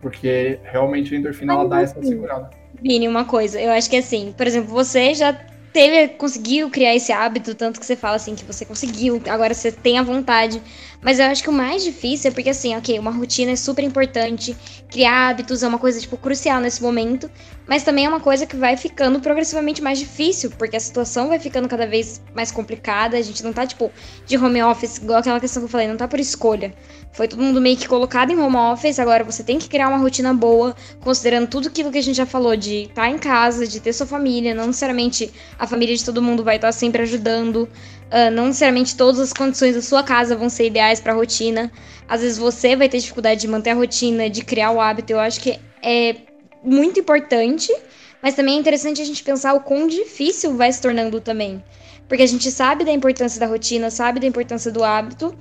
A: Porque realmente a endorfina ela dá essa segurada.
C: Vini, uma coisa, eu acho que assim, por exemplo, você já teve, conseguiu criar esse hábito, tanto que você fala assim que você conseguiu, agora você tem a vontade. Mas eu acho que o mais difícil é porque assim, ok, uma rotina é super importante, criar hábitos é uma coisa, tipo, crucial nesse momento, mas também é uma coisa que vai ficando progressivamente mais difícil, porque a situação vai ficando cada vez mais complicada, a gente não tá, tipo, de home office, igual aquela questão que eu falei, não tá por escolha. Foi todo mundo meio que colocado em home office, agora você tem que criar uma rotina boa, considerando tudo aquilo que a gente já falou, de estar tá em casa, de ter sua família, não necessariamente a família de todo mundo vai estar tá sempre ajudando, uh, não necessariamente todas as condições da sua casa vão ser ideais para a rotina. Às vezes você vai ter dificuldade de manter a rotina, de criar o hábito. Eu acho que é muito importante, mas também é interessante a gente pensar o quão difícil vai se tornando também. Porque a gente sabe da importância da rotina, sabe da importância do hábito,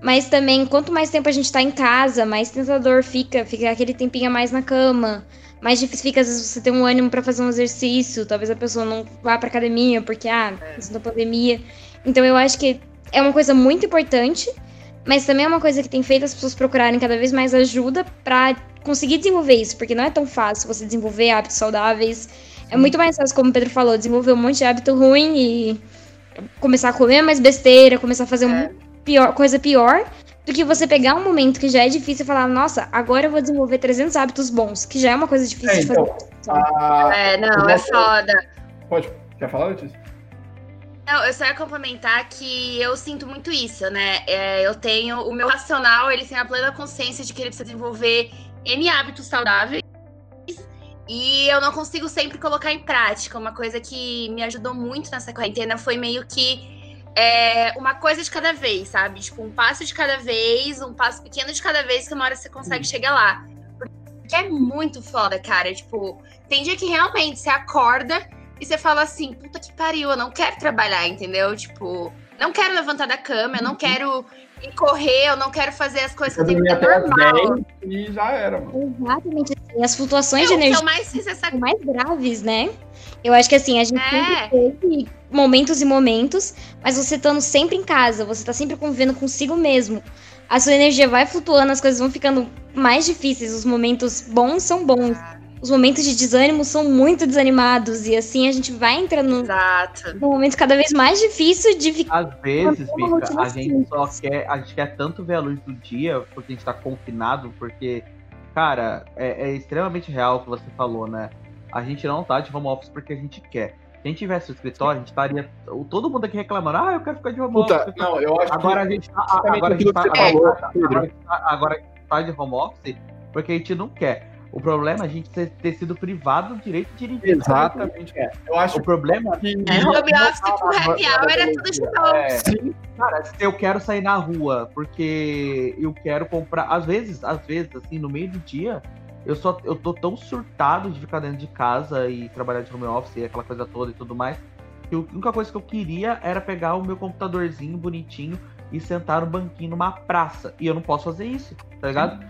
C: mas também, quanto mais tempo a gente tá em casa, mais tentador fica, fica aquele tempinho a mais na cama. Mais difícil fica, às vezes, você ter um ânimo para fazer um exercício. Talvez a pessoa não vá pra academia, porque, ah, questão da pandemia. Então, eu acho que é uma coisa muito importante, mas também é uma coisa que tem feito as pessoas procurarem cada vez mais ajuda para conseguir desenvolver isso, porque não é tão fácil você desenvolver hábitos saudáveis. É muito mais fácil, como o Pedro falou, desenvolver um monte de hábito ruim e começar a comer mais besteira, começar a fazer é. um pior, coisa pior do que você pegar um momento que já é difícil e falar, nossa, agora eu vou desenvolver 300 hábitos bons, que já é uma coisa difícil é, então, de fazer.
F: A... É, não, é foda.
A: Pode, quer falar, Letícia?
F: Não, eu só ia complementar que eu sinto muito isso, né? É, eu tenho, o meu racional, ele tem a plena consciência de que ele precisa desenvolver N hábitos saudáveis e eu não consigo sempre colocar em prática. Uma coisa que me ajudou muito nessa quarentena foi meio que é uma coisa de cada vez, sabe? Tipo, um passo de cada vez, um passo pequeno de cada vez, que uma hora você consegue uhum. chegar lá. Porque é muito foda, cara. Tipo, tem dia que realmente você acorda e você fala assim, puta que pariu, eu não quero trabalhar, entendeu? Tipo, não quero levantar da cama, eu não uhum. quero ir correr, eu não quero fazer as coisas que eu tenho que normal.
A: E já era, mano.
C: Exatamente. Assim, as flutuações eu, de energia
F: mais, essa...
C: são mais graves, né? Eu acho que assim, a gente é. teve momentos e momentos, mas você estando sempre em casa, você tá sempre convivendo consigo mesmo. A sua energia vai flutuando, as coisas vão ficando mais difíceis. Os momentos bons são bons. Os momentos de desânimo são muito desanimados. E assim a gente vai entrando
F: Exato.
C: num momento cada vez mais difícil de
B: ficar. Às vezes, Bica, a gente só quer. A gente quer tanto ver a luz do dia, porque a gente tá confinado, porque, cara, é, é extremamente real o que você falou, né? a gente não tá de home office porque a gente quer. Se a gente tivesse o escritório, a gente estaria. Todo mundo aqui reclamando, ah, eu quero ficar de home
A: Puta, office. Não, eu acho
B: agora
A: que...
B: a gente tá. Agora a gente tá, agora, agora, agora a gente tá de home office porque a gente não quer. O problema é a gente ter, ter sido privado do direito de dirigir.
A: Exatamente.
B: Eu acho o problema
F: que. É, home office com happy hour era tudo de novo. É,
B: Sim. Cara, se eu quero sair na rua porque eu quero comprar. Às vezes, às vezes, assim, no meio do dia, eu só eu tô tão surtado de ficar dentro de casa e trabalhar de home office e aquela coisa toda e tudo mais, que a única coisa que eu queria era pegar o meu computadorzinho bonitinho e sentar no banquinho numa praça. E eu não posso fazer isso, tá ligado?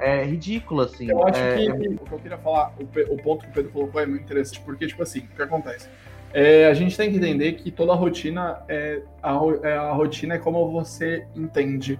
B: É ridículo, assim.
A: Eu acho
B: é,
A: que
B: é-
A: o que eu queria falar, o, o ponto que o Pedro colocou é muito interessante, porque, tipo assim, o que acontece? É, a gente tem que entender que toda rotina é a, é, a rotina é como você entende.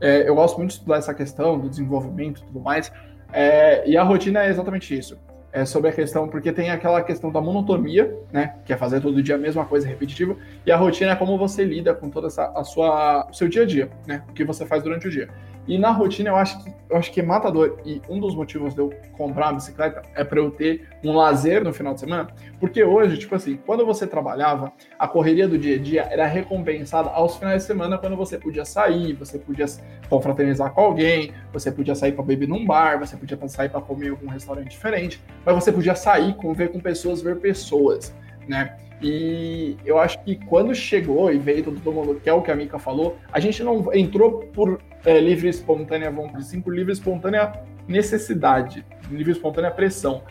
A: É, eu gosto muito de estudar essa questão do desenvolvimento e tudo mais, é, e a rotina é exatamente isso. É sobre a questão, porque tem aquela questão da monotonia, né? Que é fazer todo dia a mesma coisa repetitiva, e a rotina é como você lida com toda essa a sua, o seu dia a dia, né? O que você faz durante o dia. E na rotina eu acho que eu acho que é matador. E um dos motivos de eu comprar uma bicicleta é para eu ter um lazer no final de semana. Porque hoje, tipo assim, quando você trabalhava, a correria do dia a dia era recompensada aos finais de semana quando você podia sair, você podia confraternizar com alguém, você podia sair para beber num bar, você podia sair para comer em algum restaurante diferente, mas você podia sair, conviver com pessoas, ver pessoas, né? E eu acho que quando chegou e veio todo mundo, que é o que a Mika falou, a gente não entrou por é, livre espontânea vontade, sim por livre espontânea necessidade, livre espontânea pressão.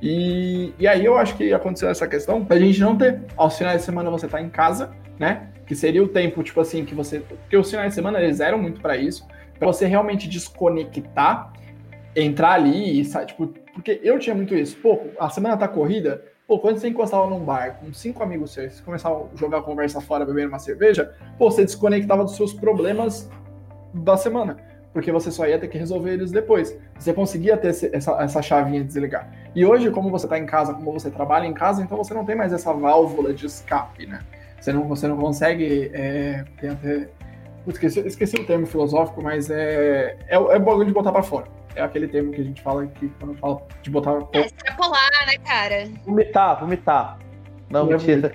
A: E, e aí eu acho que aconteceu essa questão da gente não ter, aos finais de semana você tá em casa, né? Que seria o tempo, tipo assim, que você. Porque os finais de semana eles eram muito para isso, para você realmente desconectar, entrar ali e sair, tipo, porque eu tinha muito isso. Pô, a semana tá corrida, Pô, quando você encostava num bar com cinco amigos seus, você começava a jogar a conversa fora, bebendo uma cerveja, pô, você desconectava dos seus problemas da semana. Porque você só ia ter que resolver eles depois. Você conseguia ter esse- essa, essa chavinha de desligar. E hoje, como você está em casa, como você trabalha em casa, então você não tem mais essa válvula de escape, né? Você não, você não consegue. É, até. Esqueci, esqueci o termo filosófico, mas é, é, é o bagulho de botar pra fora. É aquele termo que a gente fala que quando fala de botar.
F: É extrapolar, né, cara?
B: Vomitar, vomitar. Não,
A: Não é
B: mentira.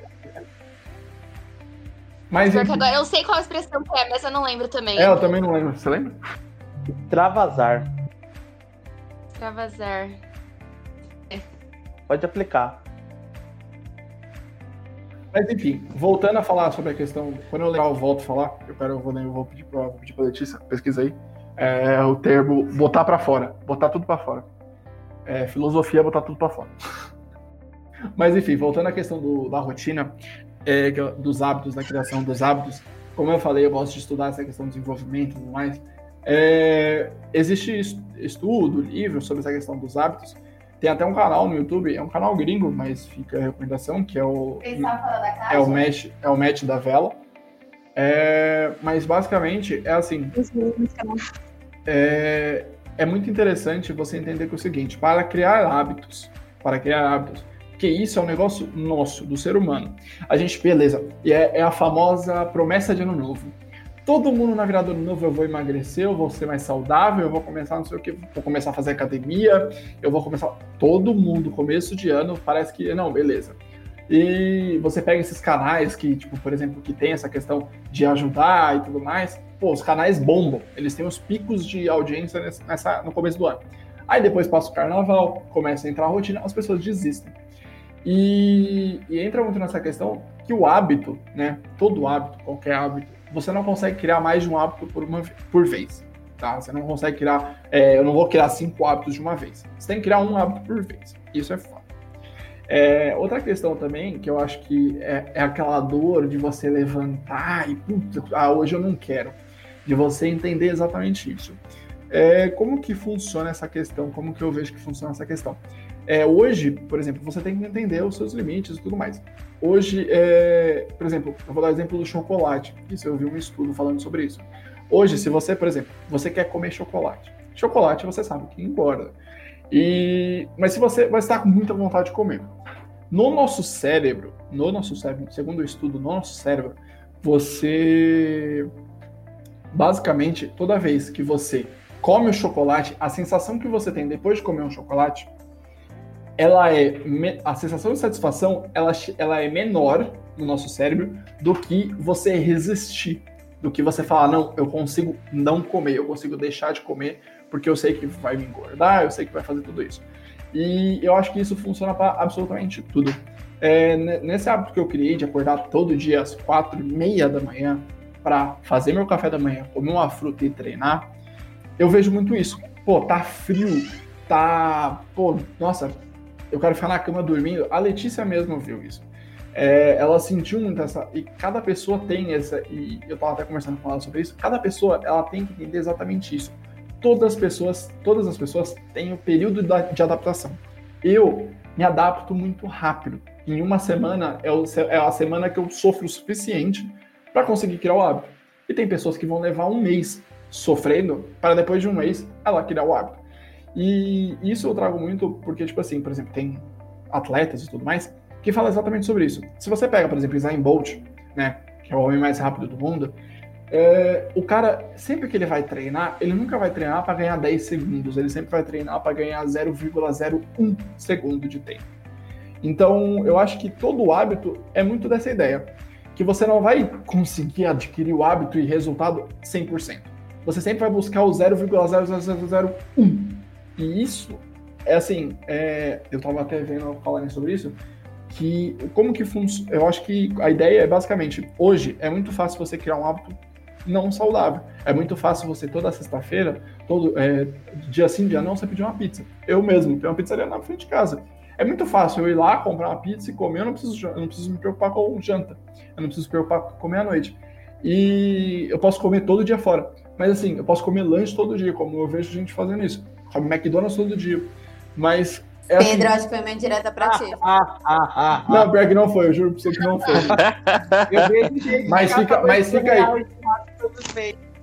A: Mas enfim,
F: agora eu sei qual a expressão que é, mas eu não lembro também.
A: é, eu também não lembro. Você lembra?
B: Extravasar.
F: Extravasar.
B: Pode aplicar.
A: Mas enfim, voltando a falar sobre a questão, quando eu lembrar, eu volto a falar. Eu quero, eu vou, eu vou pedir pra, vou pedir pra Letícia, pesquisa aí. É o termo botar pra fora, botar tudo pra fora. É, filosofia é botar tudo pra fora. Mas enfim, voltando à questão do- da rotina, é, dos hábitos, da criação dos hábitos, como eu falei, eu gosto de estudar essa questão do desenvolvimento e tudo mais. É, existe es- estudo, livro sobre essa questão dos hábitos. Tem até um canal no YouTube, é um canal gringo, mas fica a recomendação, que é o é o match, é o match da vela. É, mas basicamente é assim, é, é muito interessante você entender que é o seguinte, para criar hábitos, para criar hábitos, que isso é um negócio nosso, do ser humano. A gente, beleza, e é, é a famosa promessa de ano novo. Todo mundo na virada do ano novo eu vou emagrecer, eu vou ser mais saudável, eu vou começar não sei o que, vou começar a fazer academia, eu vou começar. Todo mundo, começo de ano, parece que, não, beleza. E você pega esses canais que, tipo, por exemplo, que tem essa questão de ajudar e tudo mais, pô, os canais bombam, eles têm os picos de audiência nessa, no começo do ano. Aí depois passa o carnaval, começa a entrar a rotina, as pessoas desistem. E, e entra muito nessa questão que o hábito, né, todo hábito, qualquer hábito, você não consegue criar mais de um hábito por, uma, por vez, tá? Você não consegue criar, é, eu não vou criar cinco hábitos de uma vez. Você tem que criar um hábito por vez, isso é fato. É, outra questão também, que eu acho que é, é aquela dor de você levantar e, puta, ah, hoje eu não quero. De você entender exatamente isso. É, como que funciona essa questão? Como que eu vejo que funciona essa questão? É, hoje, por exemplo, você tem que entender os seus limites e tudo mais. Hoje, é, por exemplo, eu vou dar o exemplo do chocolate. Isso eu vi um estudo falando sobre isso. Hoje, se você, por exemplo, você quer comer chocolate. Chocolate, você sabe que engorda. E, mas se você vai estar com muita vontade de comer, no nosso cérebro, no nosso cérebro, segundo o estudo, no nosso cérebro, você basicamente toda vez que você come o chocolate, a sensação que você tem depois de comer um chocolate, ela é a sensação de satisfação, ela, ela é menor no nosso cérebro do que você resistir, do que você falar não, eu consigo não comer, eu consigo deixar de comer porque eu sei que vai me engordar, eu sei que vai fazer tudo isso. E eu acho que isso funciona para absolutamente tudo. É, ne- nesse hábito que eu criei de acordar todo dia às quatro e meia da manhã para fazer meu café da manhã, comer uma fruta e treinar, eu vejo muito isso. Pô, tá frio, tá. Pô, nossa, eu quero ficar na cama dormindo. A Letícia mesmo viu isso. é, ela sentiu muito essa. E cada pessoa tem essa. E eu tava até conversando com ela sobre isso. Cada pessoa ela tem que entender exatamente isso. Todas as pessoas, todas as pessoas têm o um período de adaptação. Eu me adapto muito rápido. Em uma semana é, é a semana que eu sofro o suficiente para conseguir criar o hábito. E tem pessoas que vão levar um mês sofrendo para depois de um mês ela criar o hábito. E isso eu trago muito porque, tipo assim, por exemplo, tem atletas e tudo mais que falam exatamente sobre isso. Se você pega, por exemplo, Usain Bolt, né, que é o homem mais rápido do mundo, é, o cara, sempre que ele vai treinar, ele nunca vai treinar para ganhar 10 segundos, ele sempre vai treinar para ganhar 0,01 segundo de tempo. Então, eu acho que todo hábito é muito dessa ideia, que você não vai conseguir adquirir o hábito e resultado 100%. Você sempre vai buscar o 0,0001. E isso é assim, é, eu estava até vendo falarem sobre isso, que como que funciona. Eu acho que a ideia é basicamente, hoje é muito fácil você criar um hábito não saudável. É muito fácil você toda sexta-feira, todo é, dia sim, dia não, você pedir uma pizza. Eu mesmo tenho uma pizzaria na frente de casa. É muito fácil eu ir lá, comprar uma pizza e comer, eu não preciso, eu não preciso me preocupar com janta. Eu não preciso me preocupar com comer à noite. E eu posso comer todo dia fora. Mas assim, eu posso comer lanche todo dia, como eu vejo gente fazendo isso. Come McDonald's todo dia. Mas
D: é assim. Pedro, acho que foi uma indireta pra ti.
A: Ah, ah, ah, não, pior que não foi, eu juro pra você que não foi. mas fica, mas fica aí.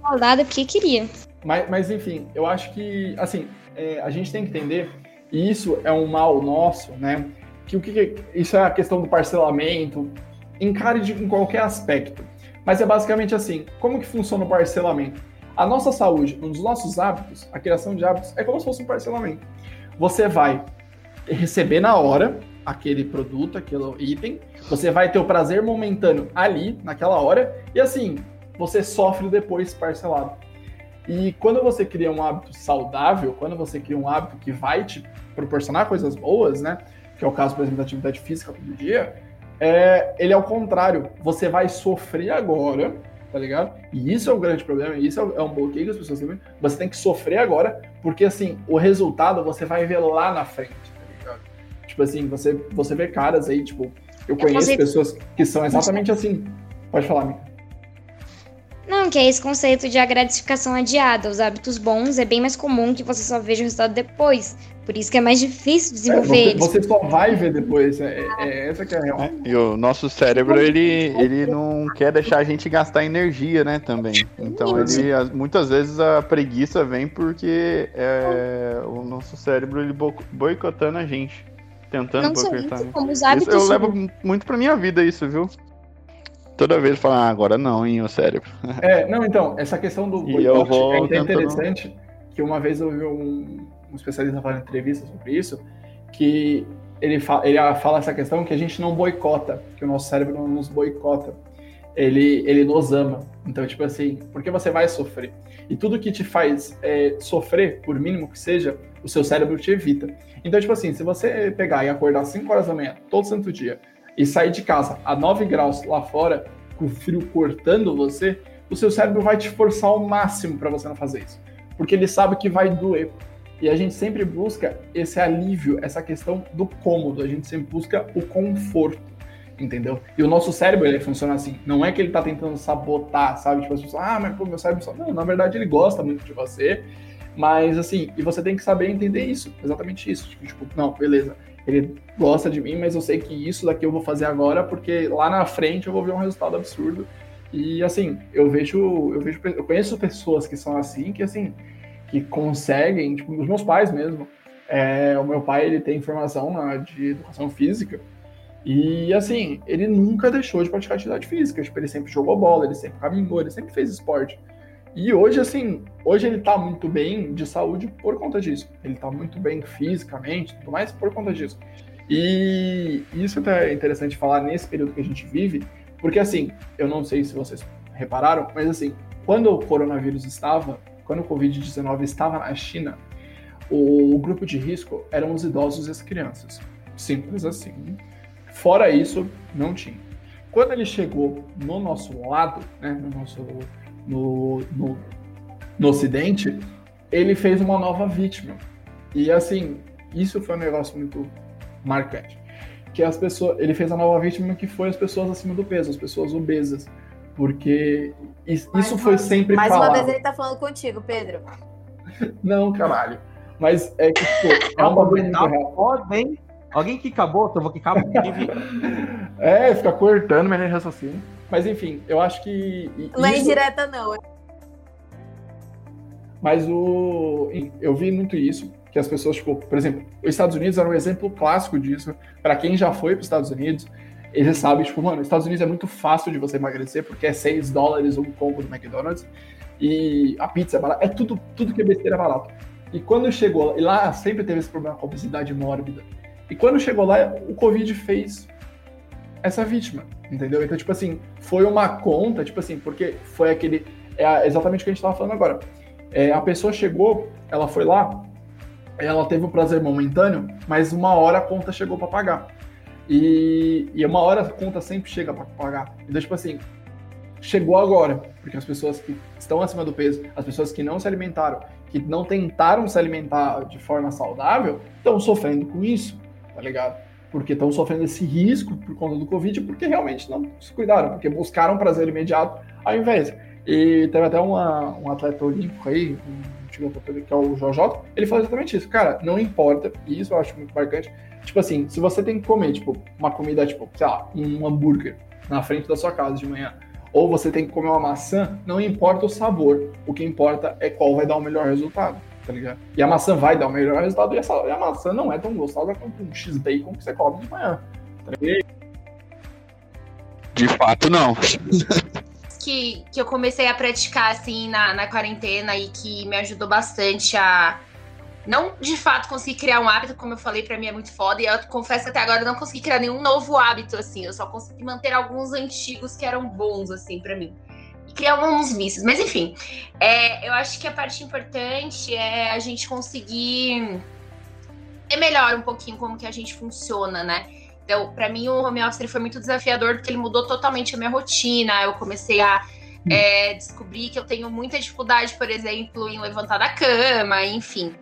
C: Soldado porque queria.
A: Mas, mas enfim, eu acho que, assim, é, a gente tem que entender, e isso é um mal nosso, né? Que o que, isso é a questão do parcelamento, encare de, em qualquer aspecto. Mas é basicamente assim, como que funciona o parcelamento? A nossa saúde, um dos nossos hábitos, a criação de hábitos, é como se fosse um parcelamento. Você vai receber na hora aquele produto, aquele item, você vai ter o prazer momentâneo ali, naquela hora, e assim, você sofre depois parcelado. E quando você cria um hábito saudável, quando você cria um hábito que vai te proporcionar coisas boas, né? Que é o caso, por exemplo, da atividade física todo dia, é, ele é o contrário. Você vai sofrer agora, tá ligado? E isso é o grande problema, isso é um bloqueio que as pessoas têm. Você tem que sofrer agora, porque assim, o resultado você vai ver lá na frente. Tipo assim, você, você vê caras aí, tipo, eu conheço eu pessoas que são exatamente assim. Pode falar, amiga.
C: Não, que é esse conceito de a gratificação adiada. Os hábitos bons é bem mais comum que você só veja o resultado depois. Por isso que é mais difícil desenvolver
A: é, você,
C: eles.
A: Você só vai ver depois. É, é, é essa que é a real. É,
E: e o nosso cérebro, ele, ele não quer deixar a gente gastar energia, né, também. Então, ele, muitas vezes a preguiça vem porque é, o nosso cérebro, ele boicotando a gente tentando boicotar.
C: Como os hábitos
E: isso, eu levo muito pra minha vida isso, viu? Toda vez falar, ah, agora não, hein, o cérebro.
A: É, não, então, essa questão do boicote é interessante, que uma vez eu vi um, um especialista falando entrevista sobre isso, que ele fala, ele fala essa questão que a gente não boicota, que o nosso cérebro não nos boicota. Ele, ele nos ama. Então, tipo assim, porque você vai sofrer. E tudo que te faz é, sofrer, por mínimo que seja, o seu cérebro te evita. Então, tipo assim, se você pegar e acordar 5 horas da manhã, todo santo dia, e sair de casa a 9 graus lá fora, com o frio cortando você, o seu cérebro vai te forçar ao máximo para você não fazer isso. Porque ele sabe que vai doer. E a gente sempre busca esse alívio, essa questão do cômodo, a gente sempre busca o conforto, entendeu? E o nosso cérebro, ele funciona assim, não é que ele tá tentando sabotar, sabe? Tipo, as pessoas, ah, mas pô, meu cérebro só... Não, na verdade ele gosta muito de você, mas, assim, e você tem que saber entender isso, exatamente isso. Tipo, tipo, não, beleza, ele gosta de mim, mas eu sei que isso daqui eu vou fazer agora, porque lá na frente eu vou ver um resultado absurdo. E, assim, eu vejo, eu vejo, eu conheço pessoas que são assim, que, assim, que conseguem, tipo, os meus pais mesmo. É, o meu pai, ele tem formação na, de educação física, e assim, ele nunca deixou de praticar atividade física. Tipo, ele sempre jogou bola, ele sempre caminhou, ele sempre fez esporte. E hoje, assim, hoje ele tá muito bem de saúde por conta disso. Ele tá muito bem fisicamente, tudo mais por conta disso. E isso é interessante falar nesse período que a gente vive, porque assim, eu não sei se vocês repararam, mas assim, quando o coronavírus estava, quando o Covid-19 estava na China, o grupo de risco eram os idosos e as crianças. Simples assim. Fora isso, não tinha. Quando ele chegou no nosso lado, né, no nosso no, no, no Ocidente, ele fez uma nova vítima. E assim, isso foi um negócio muito marcante. que as pessoas. Ele fez a nova vítima que foi as pessoas acima do peso, as pessoas obesas. Porque is-
D: Mais
A: isso
D: uma-
A: foi sempre
D: Mais
A: falado.
D: uma vez ele tá falando contigo, Pedro.
A: Não, caralho. Mas é que, tipo, é um bagulho muito
B: Tá
A: real.
B: foda, hein? Alguém que acabou, eu vou quicar.
A: É, fica cortando minha linha de raciocínio. Mas enfim, eu acho que. i-
D: Não é
A: isso-
D: indireta, não. é
A: Mas o. Eu vi muito isso, que as pessoas, tipo, por exemplo, os Estados Unidos era um exemplo clássico disso. Pra quem já foi para os Estados Unidos, eles sabem, tipo, mano, os Estados Unidos é muito fácil de você emagrecer, porque é 6 dólares um combo do McDonald's. E a pizza é barata. É tudo, tudo que é besteira é barato. E quando chegou lá, e lá sempre teve esse problema com a obesidade mórbida. E quando chegou lá, o Covid fez essa vítima, entendeu? Então, tipo assim, foi uma conta, tipo assim, porque foi aquele. É exatamente o que a gente tava falando agora. É, a pessoa chegou, ela foi lá, ela teve o prazer momentâneo, mas uma hora a conta chegou para pagar. E, e uma hora a conta sempre chega para pagar. Então, tipo assim, chegou agora, porque as pessoas que estão acima do peso, as pessoas que não se alimentaram, que não tentaram se alimentar de forma saudável, estão sofrendo com isso, tá ligado? Porque estão sofrendo esse risco por conta do Covid, porque realmente não se cuidaram, porque buscaram prazer imediato ao invés. E teve até uma, um atleta olímpico aí, um que é o Jojo, ele falou exatamente isso. Cara, não importa, e isso eu acho muito marcante. Tipo assim, se você tem que comer, tipo, uma comida, tipo, sei lá, um hambúrguer na frente da sua casa de manhã, ou você tem que comer uma maçã, não importa o sabor. O que importa é qual vai dar o melhor resultado, tá ligado? E a maçã vai dar o melhor resultado, e, essa, e a maçã não é tão gostosa quanto um X-Bacon que você come de manhã.
E: De fato, não.
F: que, que eu comecei a praticar assim na, na quarentena e que me ajudou bastante a não de fato conseguir criar um hábito, como eu falei, pra mim é muito foda. E eu confesso que até agora eu não consegui criar nenhum novo hábito, assim. Eu só consegui manter alguns antigos que eram bons, assim, pra mim. Criar alguns vícios. Mas enfim, é, eu acho que a parte importante é a gente conseguir é melhor um pouquinho como que a gente funciona, né? Então, para mim, o home office foi muito desafiador porque ele mudou totalmente a minha rotina. Eu comecei a é, descobrir que eu tenho muita dificuldade, por exemplo, em levantar da cama, enfim.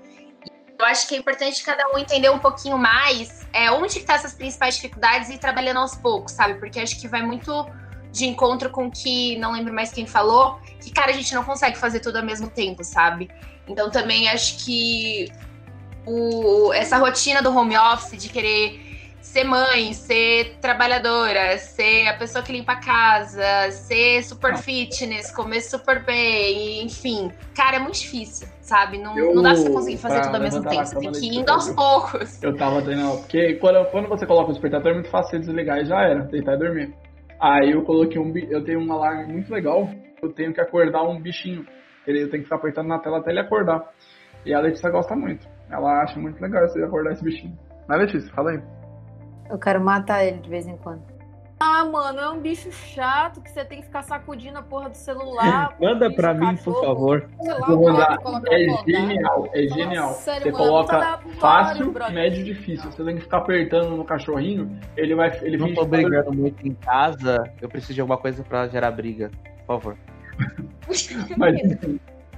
F: Eu acho que é importante cada um entender um pouquinho mais é, onde que tá essas principais dificuldades e ir trabalhando aos poucos, sabe? Porque acho que vai muito de encontro com que, não lembro mais quem falou, que, cara, a gente não consegue fazer tudo ao mesmo tempo, sabe? Então também acho que o, essa rotina do home office de querer ser mãe, ser trabalhadora, ser a pessoa que limpa a casa, ser super fitness, comer super bem, enfim. Cara, é muito difícil, sabe? Não,
A: Eu-
F: não dá pra você conseguir fazer tudo ao mesmo tempo. Você tem que ir indo aos poucos.
A: Eu tava treinando, porque quando, quando você coloca o despertador é muito fácil de desligar e já era, deitar e dormir. Aí eu coloquei um. Eu tenho um alarme muito legal, eu tenho que acordar um bichinho. Ele eu tenho que ficar apertando na tela até ele acordar. E a Letícia gosta muito. Ela acha muito legal você acordar esse bichinho. Mas Letícia, fala aí.
D: Eu quero matar ele de vez em quando. Ah, mano, é um bicho chato que você tem que ficar sacudindo a porra do celular.
B: Manda pra mim, por
D: cachorro.
B: favor.
D: Sei lá,
A: Vou mandar. É
D: acordar.
A: genial, é
D: Nossa,
A: genial.
D: sério,
A: Você
D: mano,
A: coloca fácil,
D: brother.
A: médio e difícil. Você tem que ficar apertando no cachorrinho, ele vai. Ele
B: Não tô
A: tá
B: brigando muito em casa. Eu preciso de alguma coisa pra gerar briga. Por favor.
A: Mas.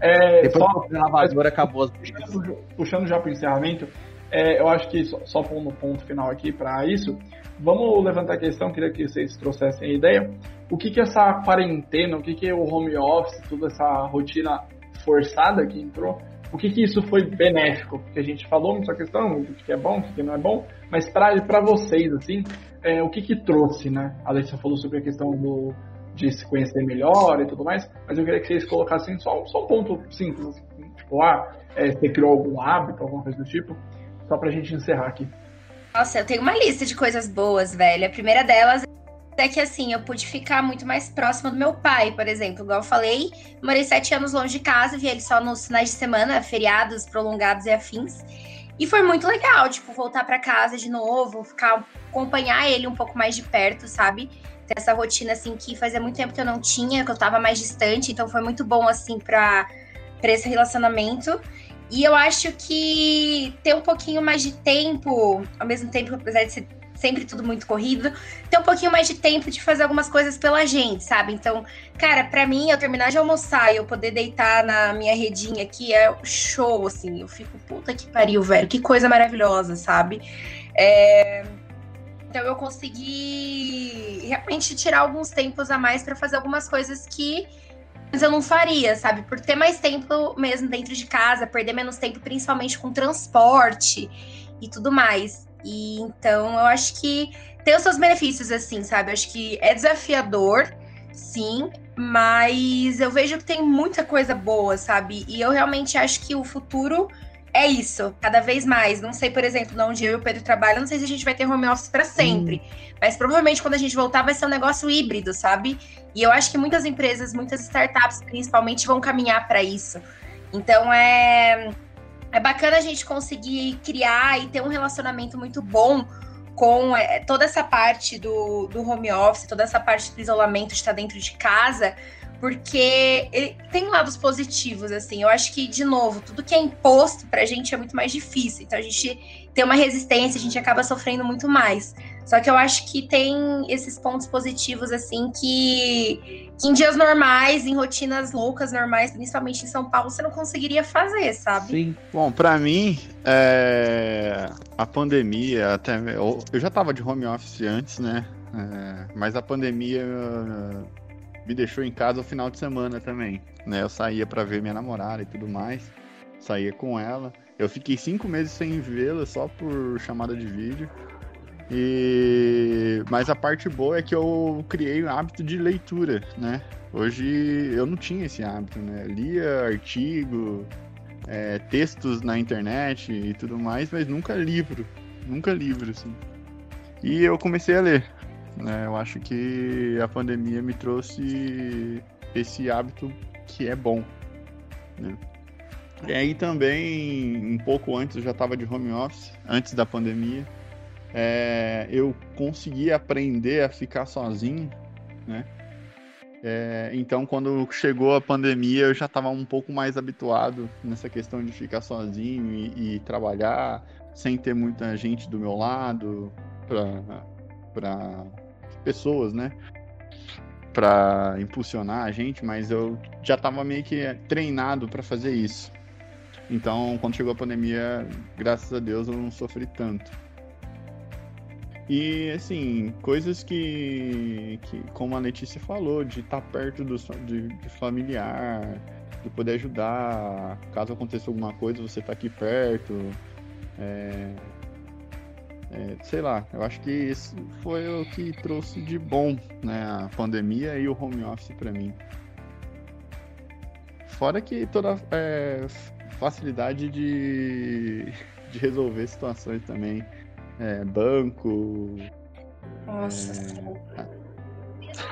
A: É,
B: Depois
A: só,
B: que eu a lavadora, acabou as brigas.
A: puxando, puxando já para o encerramento, é, eu acho que só, só pondo ponto final aqui para isso, vamos levantar a questão, queria que vocês trouxessem a ideia. O que que essa quarentena, o que que o home office, toda essa rotina forçada que entrou, o que que isso foi benéfico? Porque a gente falou muita questão, o que é bom, o que não é bom, mas para vocês, assim, é, o que que trouxe, né? A Letícia falou sobre a questão do, de se conhecer melhor e tudo mais, mas eu queria que vocês colocassem só, só um ponto simples, assim, tipo, ah, é, você criou algum hábito, alguma coisa do tipo, só pra gente encerrar aqui.
F: Nossa, eu tenho uma lista de coisas boas, velho. A primeira delas é que, assim, eu pude ficar muito mais próxima do meu pai, por exemplo. Igual eu falei, morei sete anos longe de casa, via ele só nos finais de semana, feriados prolongados e afins. E foi muito legal, tipo, voltar pra casa de novo, ficar, acompanhar ele um pouco mais de perto, sabe? Ter essa rotina, assim, que fazia muito tempo que eu não tinha, que eu tava mais distante, então foi muito bom, assim, pra, pra esse relacionamento. E eu acho que ter um pouquinho mais de tempo, ao mesmo tempo, apesar de ser sempre tudo muito corrido, ter um pouquinho mais de tempo de fazer algumas coisas pela gente, sabe? Então, cara, pra mim, eu terminar de almoçar e eu poder deitar na minha redinha aqui é show, assim. Eu fico, puta que pariu, velho. Que coisa maravilhosa, sabe? É... Então eu consegui realmente tirar alguns tempos a mais para fazer algumas coisas que eu não faria, sabe? Por ter mais tempo mesmo dentro de casa, perder menos tempo, principalmente com transporte e tudo mais. E então eu acho que tem os seus benefícios, assim, sabe? Eu acho que é desafiador, sim, mas eu vejo que tem muita coisa boa, sabe? E eu realmente acho que o futuro é isso, cada vez mais. Não sei, por exemplo, onde eu e o Pedro trabalham, não sei se a gente vai ter home office para sempre. Hum. Mas provavelmente quando a gente voltar vai ser um negócio híbrido, sabe? E eu acho que muitas empresas, muitas startups principalmente, vão caminhar para isso. Então é, é bacana a gente conseguir criar e ter um relacionamento muito bom com é, toda essa parte do, do home office, toda essa parte do isolamento de estar dentro de casa, porque ele tem lados positivos, assim. Eu acho que, de novo, tudo que é imposto pra gente é muito mais difícil. Então a gente tem uma resistência, a gente acaba sofrendo muito mais. Só que eu acho que tem esses pontos positivos, assim, que, que em dias normais, em rotinas loucas normais, principalmente em São Paulo, você não conseguiria fazer, sabe?
E: Sim. Bom, para mim, é... a pandemia, até. Eu, já tava de home office antes, né? É... Mas a pandemia me deixou em casa o final de semana também. Né? Eu saía para ver minha namorada e tudo mais. Saía com ela. Eu fiquei cinco meses sem vê-la só por chamada de vídeo. E mas a parte boa é que eu criei o hábito de leitura, né? Hoje eu não tinha esse hábito, né? Lia artigo, é, textos na internet e tudo mais, mas nunca livro, nunca livro, assim. E eu comecei a ler. Né? Eu acho que a pandemia me trouxe esse hábito que é bom. Né? E aí também, um pouco antes, eu já estava de home office, antes da pandemia. É, eu consegui aprender a ficar sozinho, né? É, então, quando chegou a pandemia, eu já estava um pouco mais habituado nessa questão de ficar sozinho e, e trabalhar sem ter muita gente do meu lado para pessoas, né? Para impulsionar a gente, mas eu já estava meio que treinado para fazer isso. Então, quando chegou a pandemia, graças a Deus eu não sofri tanto. E, assim, coisas que, que como a Letícia falou, de estar tá perto do, de, de, familiar, de poder ajudar, caso aconteça alguma coisa, você tá aqui perto. É, é, sei lá, eu acho que isso foi o que trouxe de bom, né, a pandemia e o home office para mim. Fora que toda é, facilidade de, de resolver situações também, é, banco.
F: Nossa.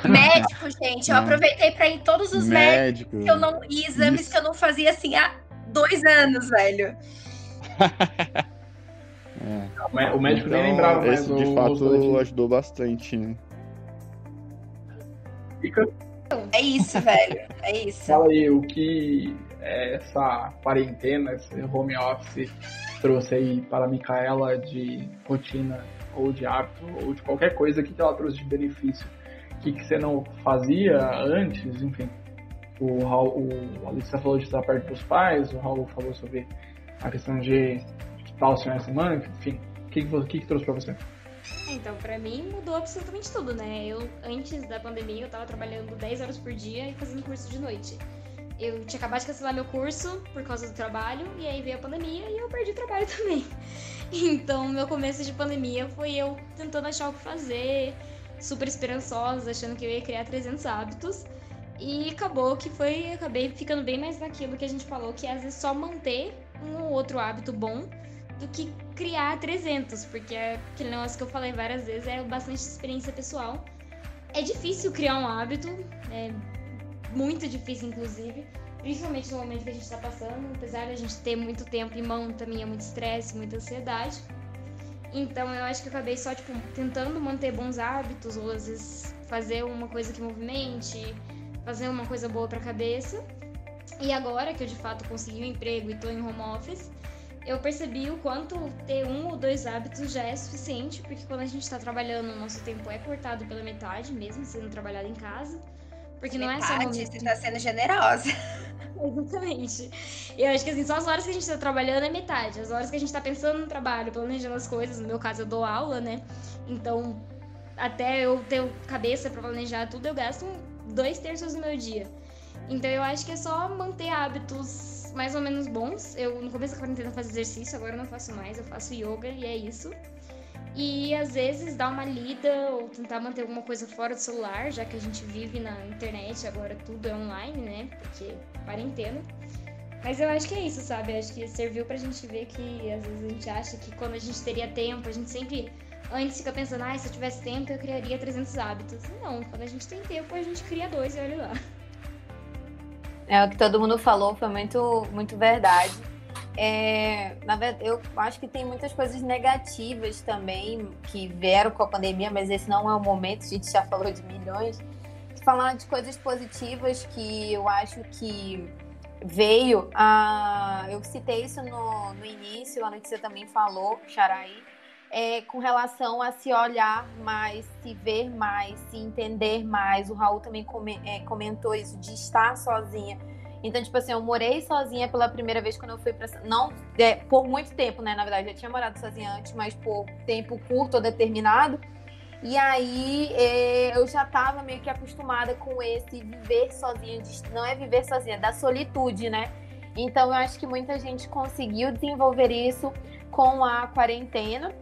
F: É... Médico, gente, eu aproveitei para ir em todos os médicos que eu não e exames isso. que eu não fazia assim há dois anos, velho.
A: É. O médico então, nem lembrava mais
E: esse, de fato ajudou bastante, né?
F: Fica... É isso, velho. É isso.
A: Fala aí o que essa quarentena, esse home office trouxe aí para a Micaela de rotina ou de hábito ou de qualquer coisa que ela trouxe de benefício. O que, que você não fazia antes, enfim. O, Raul, o Alicia falou de estar perto dos pais, o Raul falou sobre a questão de tal senhor semana, enfim. O que, que, que trouxe para você?
C: Então, para mim mudou absolutamente tudo, né? Eu, antes da pandemia, eu tava trabalhando 10 horas por dia e fazendo curso de noite. Eu tinha acabado de cancelar meu curso por causa do trabalho, e aí veio a pandemia e eu perdi o trabalho também. Então, meu começo de pandemia foi eu tentando achar o que fazer, super esperançosa, achando que eu ia criar 300 hábitos. E acabou que foi, acabei ficando bem mais naquilo que a gente falou, que é às vezes só manter um ou outro hábito bom do que criar 300, porque é aquele negócio que eu falei várias vezes, é bastante experiência pessoal. É difícil criar um hábito, é muito difícil, inclusive, principalmente no momento que a gente está passando, apesar da gente ter muito tempo em mão, também é muito estresse, muita ansiedade. Então eu acho que eu acabei só, tipo, tentando manter bons hábitos, ou às vezes fazer uma coisa que movimente, fazer uma coisa boa para a cabeça. E agora que eu de fato consegui um emprego e tô em home office, eu percebi o quanto ter um ou dois hábitos já é suficiente, porque quando a gente está trabalhando, o nosso tempo é cortado pela metade, mesmo sendo trabalhado em casa, Porque não é só
F: Metade,
C: momento.
F: você tá sendo generosa.
C: Exatamente. Eu acho que assim, só as horas que a gente tá trabalhando é metade. As horas que a gente tá pensando no trabalho, planejando as coisas. No meu caso, eu dou aula, né? Então, até eu ter cabeça pra planejar tudo, eu gasto dois terços do meu dia. Então, eu acho que é só manter hábitos mais ou menos bons. Eu, no começo da quarentena, fazia exercício, agora não faço mais. Eu faço yoga e é isso. E às vezes dar uma lida ou tentar manter alguma coisa fora do celular, já que a gente vive na internet, agora tudo é online, né? Porque quarentena. Mas eu acho que é isso, sabe? Eu acho que serviu pra gente ver que às vezes a gente acha que quando a gente teria tempo, a gente sempre antes fica pensando, ah, se eu tivesse tempo eu criaria 300 hábitos. Não, quando a gente tem tempo, a gente cria dois e olha lá.
D: É o que todo mundo falou, foi muito, muito verdade. É, na verdade, eu acho que tem muitas coisas negativas também que vieram com a pandemia, mas esse não é o momento, a gente já falou de milhões. Falar de coisas positivas que eu acho que veio a. Eu citei isso no, no início, a notícia também falou, Xaraí, é, com relação a se olhar mais, se ver mais, se entender mais. O Raul também come, é, comentou isso, de estar sozinha. Então, tipo assim, eu morei sozinha pela primeira vez quando eu fui pra. Não, é, por muito tempo, né? Na verdade, eu já tinha morado sozinha antes, mas por tempo curto ou determinado. E aí é, eu já tava meio que acostumada com esse viver sozinha. Não é viver sozinha, é da solitude, né? Então eu acho que muita gente conseguiu desenvolver isso com a quarentena.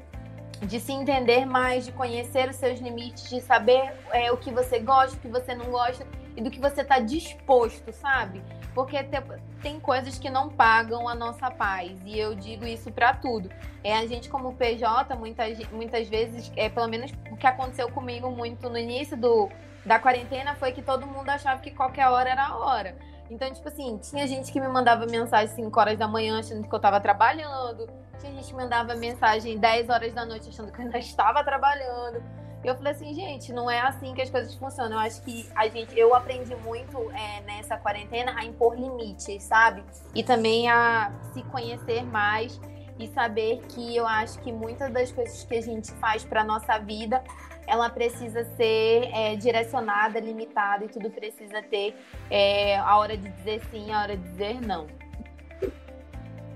D: De se entender mais, de conhecer os seus limites, de saber é, o que você gosta, o que você não gosta e do que você tá disposto, sabe? Porque te- tem coisas que não pagam a nossa paz. E eu digo isso pra tudo. É a gente como PJ, muitas, muitas vezes, é pelo menos o que aconteceu comigo muito no início do, da quarentena foi que todo mundo achava que qualquer hora era a hora. Então, tipo assim, tinha gente que me mandava mensagem 5 horas da manhã achando que eu tava trabalhando. Tinha gente que mandava mensagem 10 horas da noite achando que eu ainda estava trabalhando. E eu falei assim, gente, não é assim que as coisas funcionam. Eu acho que a gente, eu aprendi muito é, nessa quarentena a impor limites, sabe? E também a se conhecer mais e saber que eu acho que muitas das coisas que a gente faz para nossa vida, ela precisa ser é, direcionada, limitada e tudo precisa ter é, a hora de dizer sim, a hora de dizer não.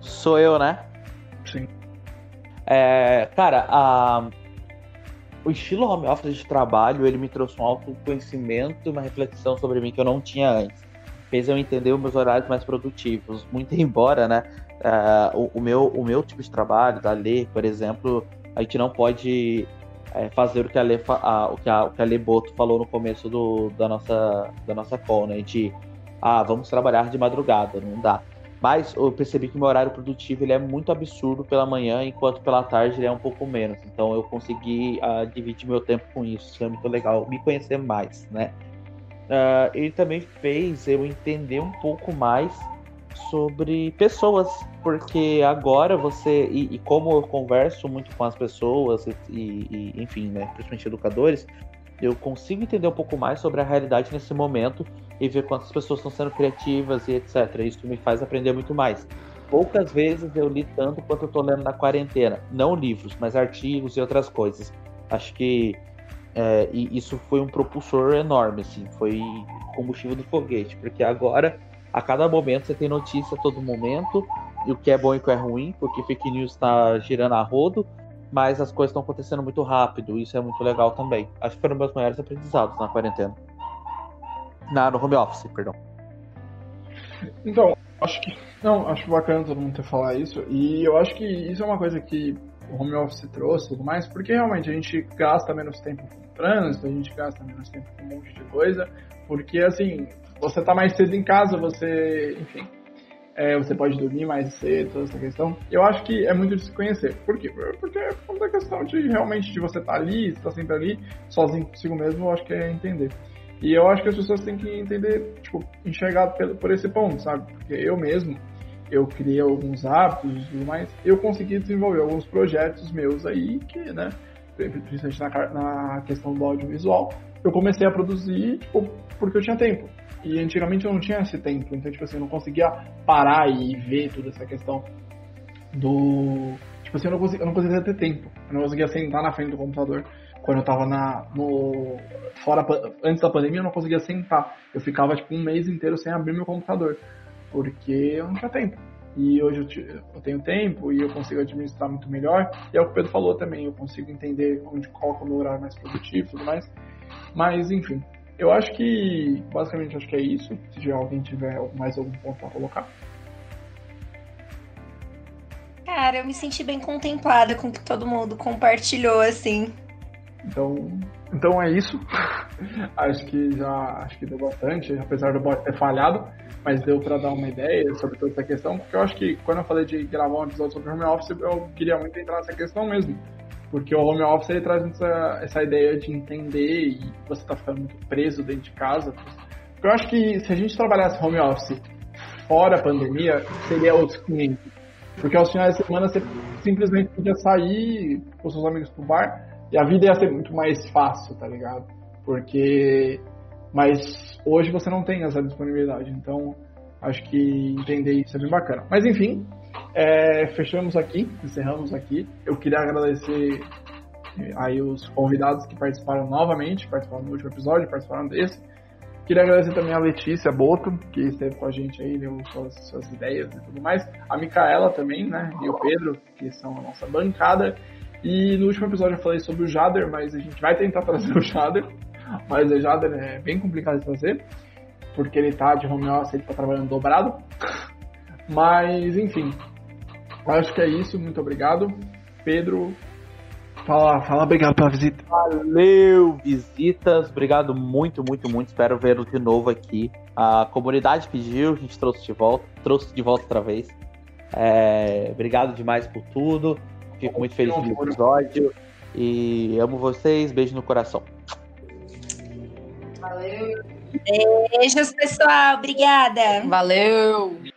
B: Sou eu, né?
A: Sim.
B: É, cara, a- o estilo home office de trabalho, ele me trouxe um autoconhecimento e uma reflexão sobre mim que eu não tinha antes. Fez eu entender os meus horários mais produtivos. Muito embora, né, é, o, o meu, o meu tipo de trabalho, da Lê, por exemplo, a gente não pode é, fazer o que a fa- a- o que a, o que a Lê Boto falou no começo do, da, nossa, da nossa call, né, de, ah, vamos trabalhar de madrugada, não dá. Mas eu percebi que meu horário produtivo ele é muito absurdo pela manhã, enquanto pela tarde ele é um pouco menos. Então eu consegui ah, dividir meu tempo com isso. Isso é muito legal. Me conhecer mais, né? Ah, ele também fez eu entender um pouco mais sobre pessoas, porque agora você e, e como eu converso muito com as pessoas e, e- enfim, né, principalmente educadores, eu consigo entender um pouco mais sobre a realidade nesse momento e ver quantas pessoas estão sendo criativas e etc. Isso me faz aprender muito mais. Poucas vezes eu li tanto quanto eu tô lendo na quarentena. Não livros, mas artigos e outras coisas. Acho que é, isso foi um propulsor enorme, assim. Foi combustível do foguete. Porque agora, a cada momento, você tem notícia a todo momento. E o que é bom e o que é ruim, porque fake news está girando a rodo. Mas as coisas estão acontecendo muito rápido. Isso é muito legal também. Acho que foram meus maiores aprendizados na quarentena. Na, no home office, perdão.
A: Então, acho que. Não, acho bacana todo mundo ter falar isso. E eu acho que isso é uma coisa que o home office trouxe e tudo mais, porque realmente a gente gasta menos tempo com trânsito, a gente gasta menos tempo com um monte de coisa, porque assim, você tá mais cedo em casa, você, enfim, é, você pode dormir mais cedo, toda essa questão. Eu acho que é muito de se conhecer. Por quê? Porque é por da questão de realmente de você estar tá ali, estar sempre ali, sozinho consigo mesmo, eu acho que é entender. E eu acho que as pessoas têm que entender, tipo, enxergar pelo- por esse ponto, sabe? Porque eu mesmo, eu criei alguns hábitos e tudo mais, eu consegui desenvolver alguns projetos meus aí que, né, principalmente na, na questão do audiovisual, eu comecei a produzir, tipo, porque eu tinha tempo. E antigamente eu não tinha esse tempo, então, tipo assim, eu não conseguia parar e ver toda essa questão do... Tipo assim, eu não conseguia, eu não conseguia ter tempo. Eu não conseguia sentar na frente do computador quando eu tava na, no, fora, antes da pandemia, eu não conseguia sentar. Eu ficava tipo um mês inteiro sem abrir meu computador, porque eu não tinha tempo. E hoje eu, eu tenho tempo e eu consigo administrar muito melhor. E é o que o Pedro falou também, eu consigo entender onde coloco o meu horário mais produtivo e tudo mais. Mas, enfim, eu acho que, basicamente, acho que é isso. Se alguém tiver mais algum ponto para colocar.
F: Cara, eu me senti bem contemplada com o que todo mundo compartilhou, assim.
A: Então, então é isso. acho que já acho que deu bastante, apesar do bot ter falhado, mas deu para dar uma ideia sobre toda essa questão, porque eu acho que quando eu falei de gravar um episódio sobre home office, eu queria muito entrar nessa questão mesmo. Porque o home office ele traz essa, essa ideia de entender e você tá ficando muito preso dentro de casa. Eu acho que se a gente trabalhasse home office fora a pandemia, seria outros 500. Porque aos finais de semana você simplesmente podia sair com seus amigos pro bar e a vida ia ser muito mais fácil, tá ligado? Porque. Mas hoje você não tem essa disponibilidade, então acho que entender isso é bem bacana. Mas enfim, é, fechamos aqui, encerramos aqui. Eu queria agradecer é, aí os convidados que participaram novamente, participaram do último episódio, participaram desse. Queria agradecer também a Letícia Boto, que esteve com a gente aí, deu suas, suas ideias e tudo mais. A Micaela também, né? E o Pedro, que são a nossa bancada. E no último episódio eu falei sobre o Jader, mas a gente vai tentar trazer o Jader. Mas o Jader é bem complicado de fazer, porque ele tá de home office, ele tá trabalhando dobrado. Mas, enfim, acho que é isso. Muito obrigado. Pedro, fala, fala obrigado pela visita.
B: Valeu, visitas. Obrigado muito, muito, muito. Espero vê-lo de novo aqui. A comunidade pediu, a gente trouxe de volta, trouxe de volta outra vez. É, obrigado demais por tudo. Fico muito feliz com o episódio. E amo vocês. Beijo no coração.
D: Valeu.
F: Beijos, pessoal. Obrigada.
D: Valeu.